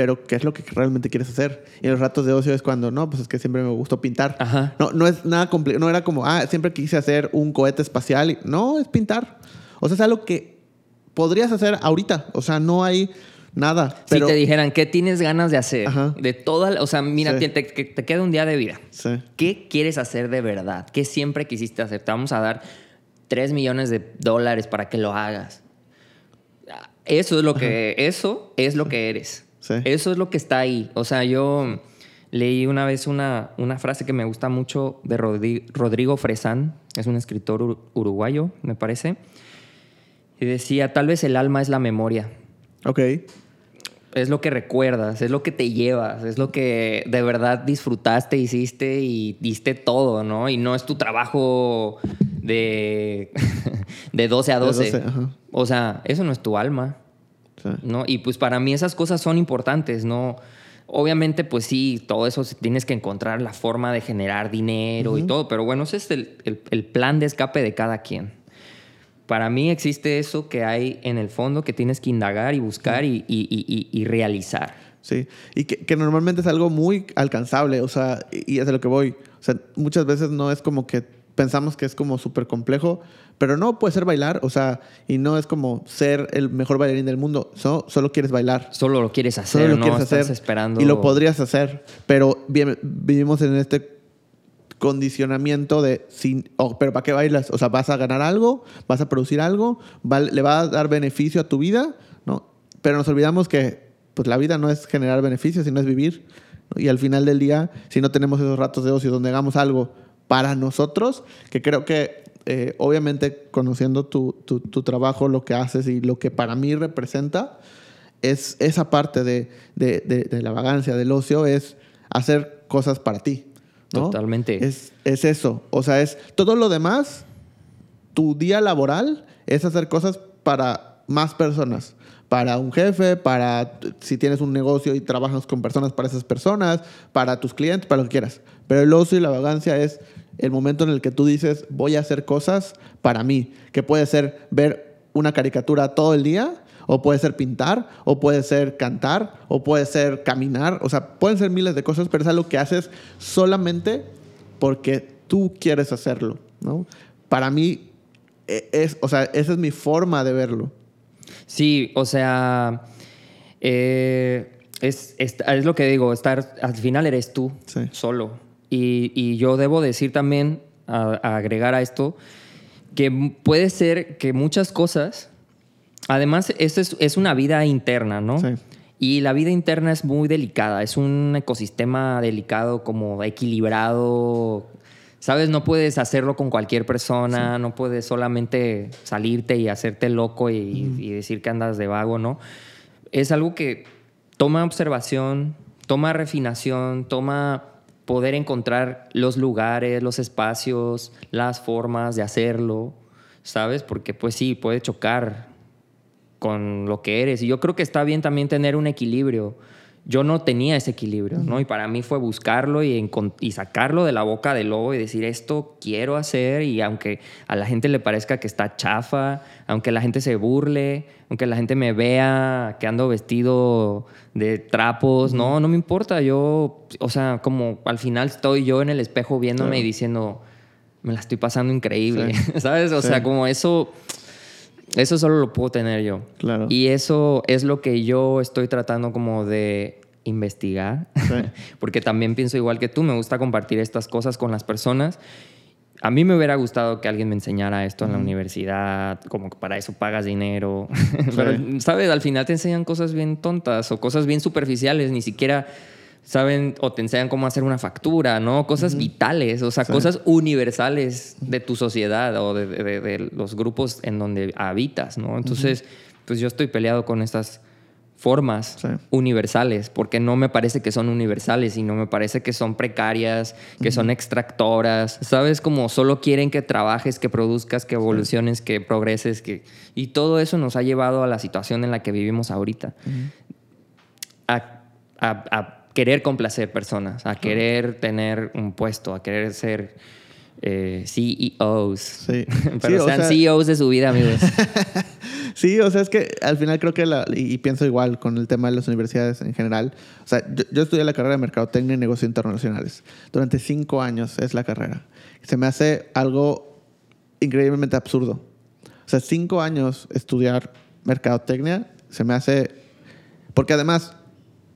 [SPEAKER 1] pero ¿qué es lo que realmente quieres hacer? Y en los ratos de ocio es cuando, no, pues es que siempre me gustó pintar.
[SPEAKER 3] Ajá.
[SPEAKER 1] No, no es nada complicado. No era como, ah, siempre quise hacer un cohete espacial. No, es pintar. O sea, es algo que podrías hacer ahorita. O sea, no hay nada. Pero,
[SPEAKER 3] si te dijeran, ¿qué tienes ganas de hacer?
[SPEAKER 1] Ajá.
[SPEAKER 3] De toda, la- o sea, mira,
[SPEAKER 1] Sí.
[SPEAKER 3] te, te- que te queda un día de vida.
[SPEAKER 1] Sí.
[SPEAKER 3] ¿Qué quieres hacer de verdad? ¿Qué siempre quisiste hacer? Te vamos a dar 3 millones de dólares para que lo hagas. Eso es lo que, eso es lo que eres.
[SPEAKER 1] Sí.
[SPEAKER 3] Eso es lo que está ahí. O sea, yo leí una vez una, una frase que me gusta mucho de Rodri- Rodrigo Fresán, es un escritor ur- uruguayo, me parece. Y decía, tal vez el alma es la memoria.
[SPEAKER 1] Ok.
[SPEAKER 3] Es lo que recuerdas, es lo que te llevas, es lo que de verdad disfrutaste, hiciste y diste todo, ¿no? Y no es tu trabajo de, de 12 a
[SPEAKER 1] De
[SPEAKER 3] 12.
[SPEAKER 1] 12, ajá.
[SPEAKER 3] O sea, eso no es tu alma,
[SPEAKER 1] Sí.
[SPEAKER 3] ¿no? Y pues para mí esas cosas son importantes, ¿no? Obviamente, pues sí, todo eso tienes que encontrar la forma de generar dinero y todo, pero bueno, ese es el, el- el plan de escape de cada quien. Para mí existe eso que hay en el fondo que tienes que indagar y buscar y, y- y- y- y realizar.
[SPEAKER 1] Sí, y que, que normalmente es algo muy alcanzable, o sea, y y es de lo que voy. O sea, muchas veces no es como que pensamos que es como súper complejo, pero no puede ser bailar, o sea, y no es como ser el mejor bailarín del mundo, so- solo quieres bailar.
[SPEAKER 3] Solo lo quieres hacer,
[SPEAKER 1] Solo lo
[SPEAKER 3] no
[SPEAKER 1] quieres
[SPEAKER 3] estás
[SPEAKER 1] hacer
[SPEAKER 3] esperando.
[SPEAKER 1] y lo podrías hacer, pero vivimos en este condicionamiento de sin, oh, pero ¿para qué bailas? O sea, vas a ganar algo, vas a producir algo, va- le va a dar beneficio a tu vida, ¿no? Pero nos olvidamos que pues la vida no es generar beneficios, sino es vivir. ¿no? Y al final del día, si no tenemos esos ratos de ocio donde hagamos algo para nosotros, que creo que eh, obviamente conociendo tu, tu- tu trabajo, lo que haces y lo que para mí representa, es esa parte de, de- de- de la vagancia, del ocio, es hacer cosas para ti. ¿no?
[SPEAKER 3] Totalmente.
[SPEAKER 1] Es, es eso. O sea, es todo lo demás, tu día laboral es hacer cosas para más personas. Para un jefe, para si tienes un negocio y trabajas con personas, para esas personas, para tus clientes, para lo que quieras. Pero el ocio y la vagancia es el momento en el que tú dices, voy a hacer cosas para mí. Que puede ser ver una caricatura todo el día, o puede ser pintar, o puede ser cantar, o puede ser caminar. O sea, pueden ser miles de cosas, pero es algo que haces solamente porque tú quieres hacerlo, ¿no? Para mí, e- es, o sea, esa es mi forma de verlo.
[SPEAKER 3] Sí, o sea, eh, es, es, es lo que digo, estar, al final eres tú
[SPEAKER 1] Sí.
[SPEAKER 3] solo. Y, y yo debo decir también, a, a agregar a esto, que puede ser que muchas cosas, además, esto es, es una vida interna, ¿no?
[SPEAKER 1] Sí.
[SPEAKER 3] Y la vida interna es muy delicada, es un ecosistema delicado, como equilibrado. Sabes, no puedes hacerlo con cualquier persona, no puedes solamente salirte y hacerte loco y, y decir que andas de vago, ¿no? Es algo que toma observación, toma refinación, toma poder encontrar los lugares, los espacios, las formas de hacerlo, ¿sabes? Porque pues sí, puede chocar con lo que eres. Y yo creo que está bien también tener un equilibrio yo no tenía ese equilibrio, ¿no? Y para mí fue buscarlo y, sacarlo de la boca del lobo y decir, esto quiero hacer y aunque a la gente le parezca que está chafa, aunque la gente se burle, aunque la gente me vea que ando vestido de trapos, no, no me importa, yo, o sea, como al final estoy yo en el espejo viéndome
[SPEAKER 1] Claro.
[SPEAKER 3] y diciendo, me la estoy pasando increíble,
[SPEAKER 1] Sí.
[SPEAKER 3] ¿sabes? O
[SPEAKER 1] Sí.
[SPEAKER 3] sea, como eso... Eso solo lo puedo tener yo.
[SPEAKER 1] Claro.
[SPEAKER 3] Y eso es lo que yo estoy tratando como de investigar.
[SPEAKER 1] Sí.
[SPEAKER 3] Porque también pienso igual que tú, me gusta compartir estas cosas con las personas. A mí me hubiera gustado que alguien me enseñara esto en la universidad, como que para eso pagas dinero. Pero, ¿sabes? Al final te enseñan cosas bien tontas o cosas bien superficiales, ni siquiera saben o te enseñan cómo hacer una factura, ¿no? Cosas vitales, o sea,
[SPEAKER 1] Sí.
[SPEAKER 3] cosas universales de tu sociedad o de, de- de los grupos en donde habitas, ¿no? Entonces, pues yo estoy peleado con estas formas
[SPEAKER 1] Sí.
[SPEAKER 3] universales, porque no me parece que son universales, sino me parece que son precarias, que son extractoras, ¿sabes? Como solo quieren que trabajes, que produzcas, que evoluciones, que progreses, que... Y todo eso nos ha llevado a la situación en la que vivimos ahorita. a, a- a querer complacer personas, a querer tener un puesto, a querer ser eh, CEOs.
[SPEAKER 1] Sí.
[SPEAKER 3] Pero
[SPEAKER 1] Sí, o
[SPEAKER 3] sean
[SPEAKER 1] sea-
[SPEAKER 3] CEOs de su vida, amigos.
[SPEAKER 1] Sí, o sea, es que al final creo que, la, y y pienso igual con el tema de las universidades en general. O sea, yo, yo estudié la carrera de Mercadotecnia y Negocios Internacionales. Durante cinco años es la carrera. Se me hace algo increíblemente absurdo. O sea, cinco años estudiar Mercadotecnia se me hace... Porque además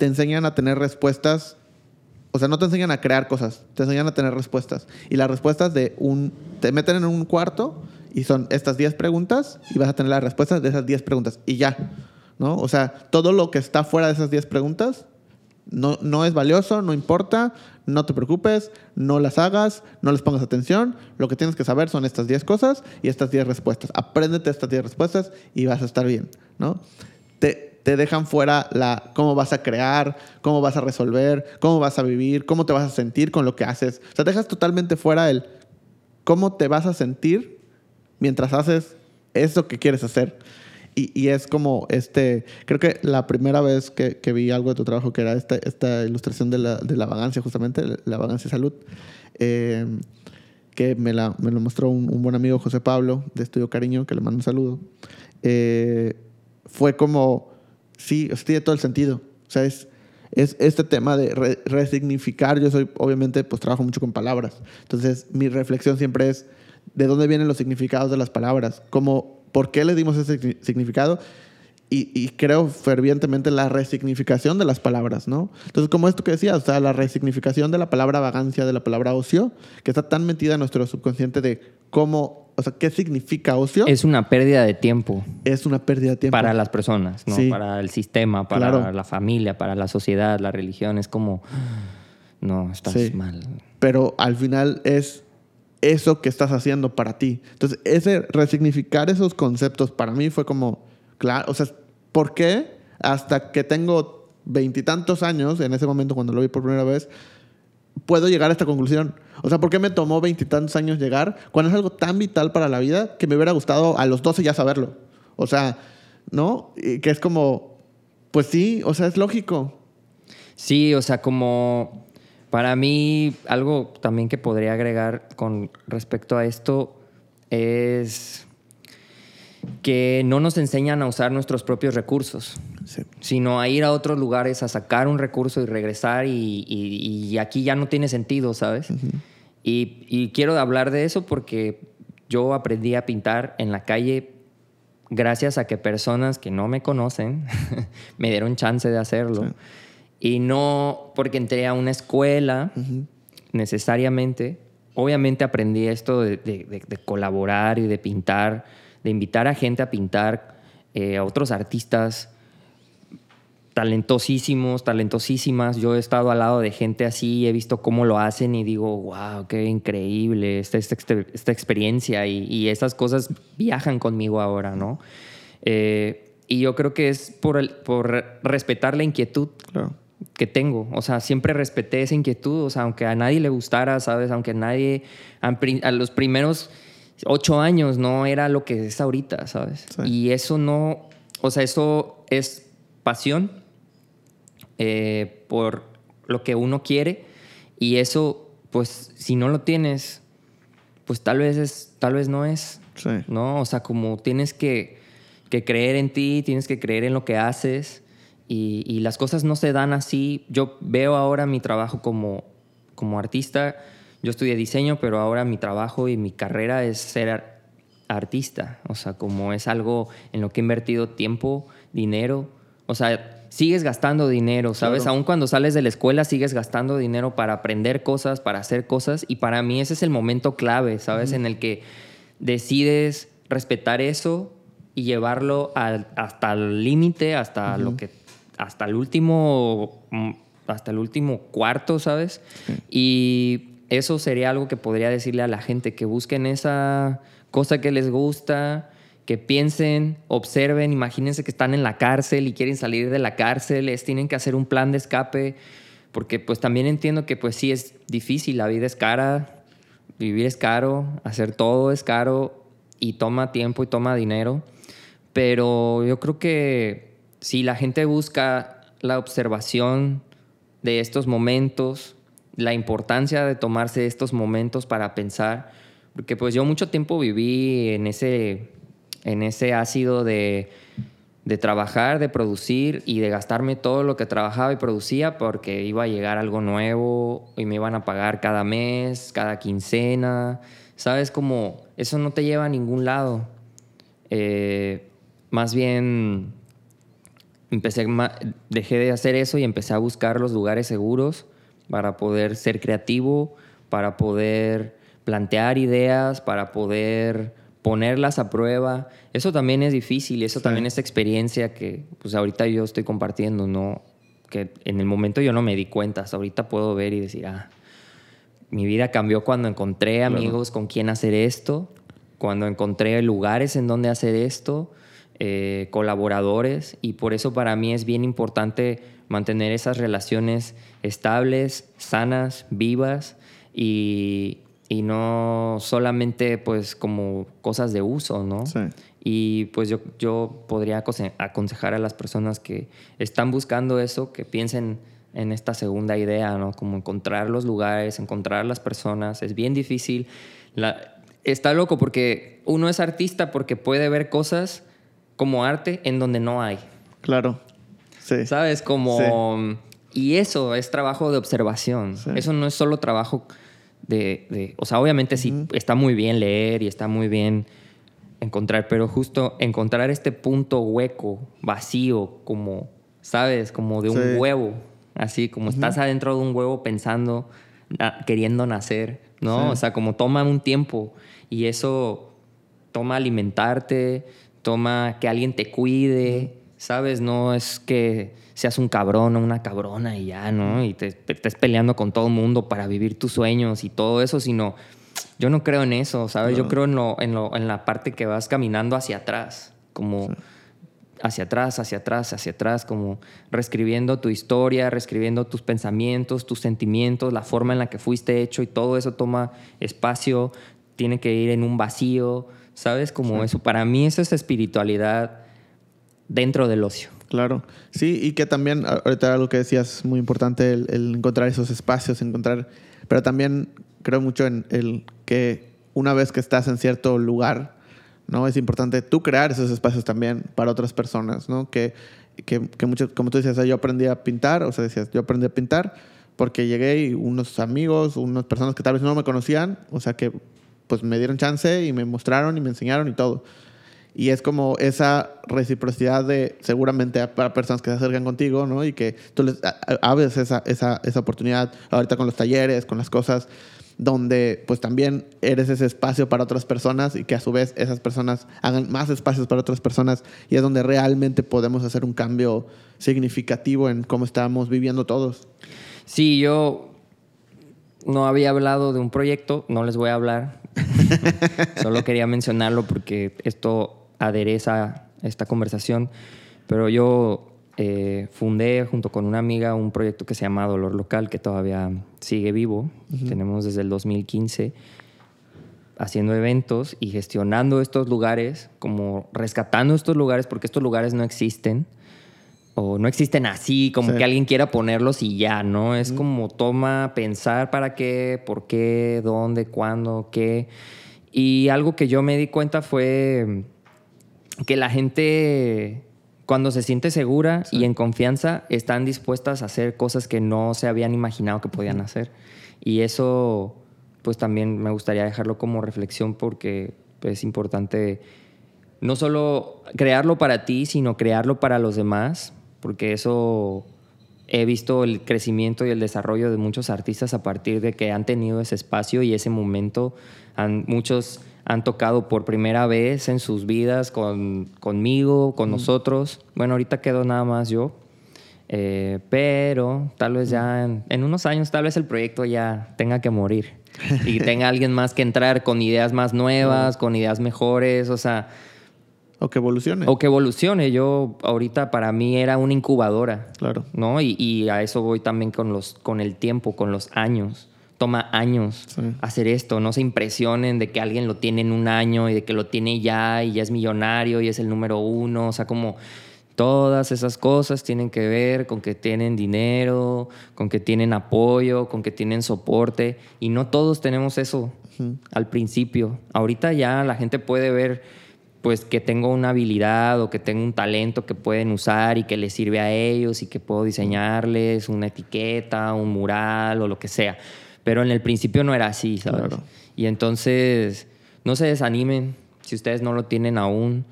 [SPEAKER 1] te enseñan a tener respuestas o sea, no te enseñan a crear cosas, te enseñan a tener respuestas. Y las respuestas de un... Te meten en un cuarto y son estas 10 preguntas y vas a tener las respuestas de esas 10 preguntas. Y ya, ¿no? O sea, todo lo que está fuera de esas 10 preguntas no, no es valioso, no importa, no te preocupes, no las hagas, no les pongas atención. Lo que tienes que saber son estas 10 cosas y estas 10 respuestas. Apréndete estas 10 respuestas y vas a estar bien, ¿no? Te, te dejan fuera la cómo vas a crear, cómo vas a resolver, cómo vas a vivir, cómo te vas a sentir con lo que haces. O sea, dejas totalmente fuera el cómo te vas a sentir mientras haces eso que quieres hacer. Y, y es como este, creo que la primera vez que, que vi algo de tu trabajo, que era esta, esta ilustración de la, de la vagancia, justamente, la vagancia salud, eh, que me, la, me lo mostró un, un buen amigo, José Pablo, de Estudio Cariño, que le mando un saludo, eh, fue como, sí, o tiene todo el sentido. O sea, es, es este tema de re- resignificar. Yo soy, obviamente, pues trabajo mucho con palabras. Entonces, mi reflexión siempre es de dónde vienen los significados de las palabras, como, por qué le dimos ese signi- significado. Y, y creo fervientemente en la resignificación de las palabras, ¿no? Entonces, como esto que decías, o sea, la resignificación de la palabra vagancia, de la palabra ocio, que está tan metida en nuestro subconsciente de cómo, o sea, qué significa ocio, es,
[SPEAKER 3] es una pérdida de tiempo
[SPEAKER 1] una pérdida de tiempo.
[SPEAKER 3] para las personas, ¿no?
[SPEAKER 1] Sí.
[SPEAKER 3] Para el sistema, para
[SPEAKER 1] Claro.
[SPEAKER 3] la familia, para la sociedad, la religión. Es como, no, estás
[SPEAKER 1] Sí.
[SPEAKER 3] mal.
[SPEAKER 1] pero al final es eso que estás haciendo para ti. Entonces, ese resignificar esos conceptos para mí fue como, claro, o sea, ¿por qué hasta que tengo veintitantos años, en ese momento cuando lo vi por primera vez, puedo llegar a esta conclusión? O sea, ¿por qué me tomó veintitantos años llegar cuando es algo tan vital para la vida que me hubiera gustado a los 12 ya saberlo? O sea, ¿no? Y que es como, pues sí, o sea, es lógico.
[SPEAKER 3] Sí, o sea, como para mí algo también que podría agregar con respecto a esto es que no nos enseñan a usar nuestros propios recursos,
[SPEAKER 1] Sí.
[SPEAKER 3] Sino a ir a otros lugares a sacar un recurso y regresar y, y- y aquí ya no tiene sentido, ¿sabes? y, y quiero hablar de eso porque yo aprendí a pintar en la calle gracias a que personas que no me conocen me dieron chance de hacerlo. Y no porque entré a una escuela necesariamente. Obviamente aprendí esto de, de- de- de colaborar y de pintar, de invitar a gente a pintar, eh, a otros artistas talentosísimos, talentosísimas. Yo he estado al lado de gente así, he visto cómo lo hacen y digo, wow, qué increíble esta, esta, esta experiencia y, y esas cosas viajan conmigo ahora, ¿no? Eh, y yo creo que es por, el- por respetar la inquietud
[SPEAKER 1] Claro.
[SPEAKER 3] que tengo. O sea, siempre respeté esa inquietud. O sea, aunque a nadie le gustara, ¿sabes? Aunque a nadie, a los primeros ocho años no era lo que es ahorita, ¿sabes?
[SPEAKER 1] Sí.
[SPEAKER 3] Y eso no, o sea, eso es pasión, eh, por lo que uno quiere y eso, pues, si no lo tienes, pues tal vez es, tal vez no es,
[SPEAKER 1] Sí.
[SPEAKER 3] ¿no? O sea, como tienes que, que creer en ti, tienes que creer en lo que haces y, y las cosas no se dan así. Yo veo ahora mi trabajo como, como artista, yo estudié diseño, pero ahora mi trabajo y mi carrera es ser ar- artista, o sea, como es algo en lo que he invertido tiempo, dinero, o sea, sigues gastando dinero, ¿sabes?
[SPEAKER 1] Claro.
[SPEAKER 3] Aún cuando sales de la escuela sigues gastando dinero para aprender cosas, para hacer cosas y para mí ese es el momento clave, ¿sabes? En el que decides respetar eso y llevarlo hasta el límite, hasta lo que hasta el último mm, hasta el último cuarto, ¿sabes? Y eso sería algo que podría decirle a la gente que busquen esa cosa que les gusta, que piensen, observen, imagínense que están en la cárcel y quieren salir de la cárcel, les tienen que hacer un plan de escape, porque pues también entiendo que pues sí es difícil, la vida es cara, vivir es caro, hacer todo es caro y toma tiempo y toma dinero, pero yo creo que si la gente busca la observación de estos momentos, la importancia de tomarse estos momentos para pensar, porque pues yo mucho tiempo viví en ese, en ese ácido de, trabajar, de producir y de gastarme todo lo que trabajaba y producía porque iba a llegar algo nuevo y me iban a pagar cada mes, cada quincena, ¿sabes? Como eso no te lleva a ningún lado. Eh, más bien empecé dejé de hacer eso y empecé a buscar los lugares seguros para poder ser creativo, para poder plantear ideas, para poder ponerlas a prueba. Eso también es difícil, eso
[SPEAKER 1] Sí.
[SPEAKER 3] también es experiencia que pues ahorita yo estoy compartiendo, no que en el momento yo no me di cuenta, hasta ahorita puedo ver y decir, ah, mi vida cambió cuando encontré
[SPEAKER 1] Claro.
[SPEAKER 3] amigos con quien hacer esto, cuando encontré lugares en donde hacer esto, eh, colaboradores, y por eso para mí es bien importante mantener esas relaciones estables, sanas, vivas y, y no solamente pues como cosas de uso, ¿no?
[SPEAKER 1] Sí.
[SPEAKER 3] Y pues yo, yo podría aconse- aconsejar a las personas que están buscando eso, que piensen en esta segunda idea, ¿no? Como encontrar los lugares, encontrar las personas. Es bien difícil. La- está loco porque uno es artista porque puede ver cosas como arte en donde no hay.
[SPEAKER 1] Claro. Sí.
[SPEAKER 3] ¿Sabes? Como... Y eso es trabajo de observación.
[SPEAKER 1] Sí.
[SPEAKER 3] Eso no es solo trabajo de... de- o sea, obviamente sí está muy bien leer y está muy bien encontrar, pero justo encontrar este punto hueco, vacío, como, ¿sabes? Como de un huevo. Así, como estás adentro de un huevo pensando, na- queriendo nacer, ¿no?
[SPEAKER 1] Sí.
[SPEAKER 3] O sea, como toma un tiempo y eso toma alimentarte, toma que alguien te cuide, ¿sabes? No es que seas un cabrón o una cabrona y ya, ¿no? Y te, te estés peleando con todo el mundo para vivir tus sueños y todo eso, sino yo no creo en eso, ¿sabes? Yo creo en, lo, en, lo- en la parte que vas caminando hacia atrás, como hacia atrás, hacia atrás, hacia atrás, como reescribiendo tu historia, reescribiendo tus pensamientos, tus sentimientos, la forma en la que fuiste hecho y todo eso toma espacio, tiene que ir en un vacío, ¿sabes? Como eso, para mí eso es espiritualidad dentro del ocio.
[SPEAKER 1] Claro. Sí, y que también, ahorita algo que decías muy importante, el, encontrar esos espacios, encontrar, pero también creo mucho en el que una vez que estás en cierto lugar, ¿no? Es importante tú crear esos espacios también para otras personas, ¿no? Que, que, que mucho, como tú decías, yo aprendí a pintar, o sea, decías, yo aprendí a pintar porque llegué y unos amigos, unas personas que tal vez no me conocían, o sea, que pues me dieron chance y me mostraron y me enseñaron y todo. Y es como esa reciprocidad de seguramente para personas que se acercan contigo, ¿no? Y que tú les abres esa, esa, esa oportunidad ahorita con los talleres, con las cosas, donde pues también eres ese espacio para otras personas y que a su vez esas personas hagan más espacios para otras personas y es donde realmente podemos hacer un cambio significativo en cómo estamos viviendo todos.
[SPEAKER 3] Sí, yo no había hablado de un proyecto, no les voy a hablar. Solo quería mencionarlo porque esto adereza esta conversación. Pero yo eh, fundé junto con una amiga un proyecto que se llama Dolor Local, que todavía sigue vivo. Tenemos desde el 2015 haciendo eventos y gestionando estos lugares, como rescatando estos lugares, porque estos lugares no existen o no existen así, como
[SPEAKER 1] Sí.
[SPEAKER 3] que alguien quiera ponerlos y ya, ¿no? Es como toma pensar para qué, por qué, dónde, cuándo, qué. Y algo que yo me di cuenta fue que la gente cuando se siente segura y en confianza están dispuestas a hacer cosas que no se habían imaginado que podían hacer. Y eso pues también me gustaría dejarlo como reflexión porque pues, es importante no solo crearlo para ti, sino crearlo para los demás, porque eso he visto el crecimiento y el desarrollo de muchos artistas a partir de que han tenido ese espacio y ese momento. Han- muchos han tocado por primera vez en sus vidas con, conmigo, con nosotros. Bueno, ahorita quedo nada más yo. Eh, pero tal vez ya en, en unos años, tal vez el proyecto ya tenga que morir y tenga alguien más que entrar con ideas más nuevas, con ideas mejores, o sea,
[SPEAKER 1] O que evolucione.
[SPEAKER 3] o que evolucione. Yo ahorita para mí era una incubadora,
[SPEAKER 1] Claro.
[SPEAKER 3] ¿no? Y, y a eso voy también con, los, con el tiempo, con los años. Toma años
[SPEAKER 1] Sí.
[SPEAKER 3] hacer esto. No se impresionen de que alguien lo tiene en un año y de que lo tiene ya y ya es millonario y es el número uno. O sea, como todas esas cosas tienen que ver con que tienen dinero, con que tienen apoyo, con que tienen soporte. Y no todos tenemos eso al principio. Ahorita ya la gente puede ver pues que tengo una habilidad o que tengo un talento que pueden usar y que les sirve a ellos y que puedo diseñarles una etiqueta, un mural o lo que sea. Pero en el principio no era así, ¿sabes?
[SPEAKER 1] Claro.
[SPEAKER 3] Y entonces no se desanimen si ustedes no lo tienen aún.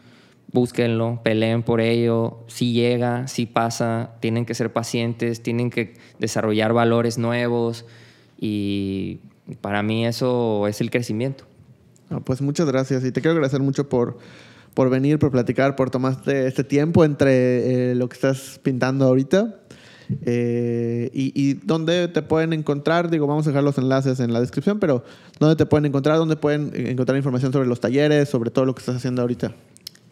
[SPEAKER 3] Búsquenlo, peleen por ello. Si llega, si pasa, tienen que ser pacientes, tienen que desarrollar valores nuevos y para mí eso es el crecimiento.
[SPEAKER 1] Ah, pues muchas gracias y te quiero agradecer mucho por, por venir, por platicar, por tomarte este tiempo entre eh, lo que estás pintando ahorita. Eh, y, y dónde te pueden encontrar, digo, vamos a dejar los enlaces en la descripción, pero dónde te pueden encontrar, dónde pueden encontrar información sobre los talleres, sobre todo lo que estás haciendo ahorita.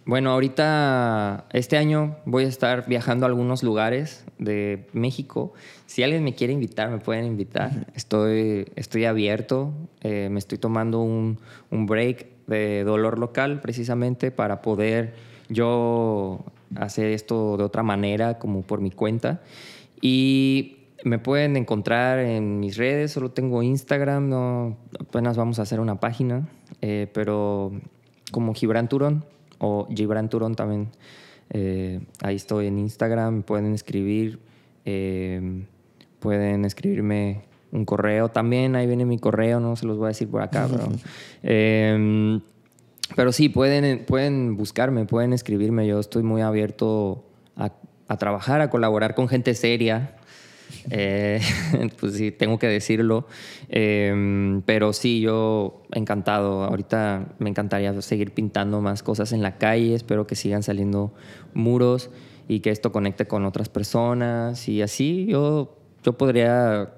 [SPEAKER 3] Bueno, ahorita, este año voy a estar viajando a algunos lugares de México. Si alguien me quiere invitar, me pueden invitar. Estoy, estoy abierto. Eh, me estoy tomando un, un break de dolor local precisamente para poder yo hacer esto de otra manera, como por mi cuenta. Y me pueden encontrar en mis redes, solo tengo Instagram, no, apenas vamos a hacer una página, eh, pero como Gibran Turón o Gibran Turón también. eh, ahí estoy en Instagram, me pueden escribir, eh, pueden escribirme un correo también, ahí viene mi correo, no se los voy a decir por acá, pero... eh, pero sí, pueden, pueden buscarme, pueden escribirme. Yo estoy muy abierto a, trabajar, a colaborar con gente seria. Eh, pues sí, tengo que decirlo. Eh, pero sí, yo encantado. Ahorita me encantaría seguir pintando más cosas en la calle. Espero que sigan saliendo muros y que esto conecte con otras personas. Y así yo, yo podría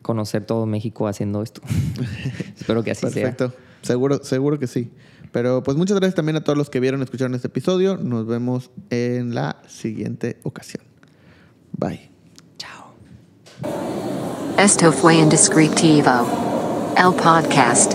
[SPEAKER 3] conocer todo México haciendo esto. Espero que así sea.
[SPEAKER 1] Perfecto, seguro, seguro que sí. Pero pues muchas gracias también a todos los que vieron, escucharon este episodio. Nos vemos en la siguiente ocasión. Bye.
[SPEAKER 3] Chao.
[SPEAKER 2] Esto fue Indescriptivo. El podcast.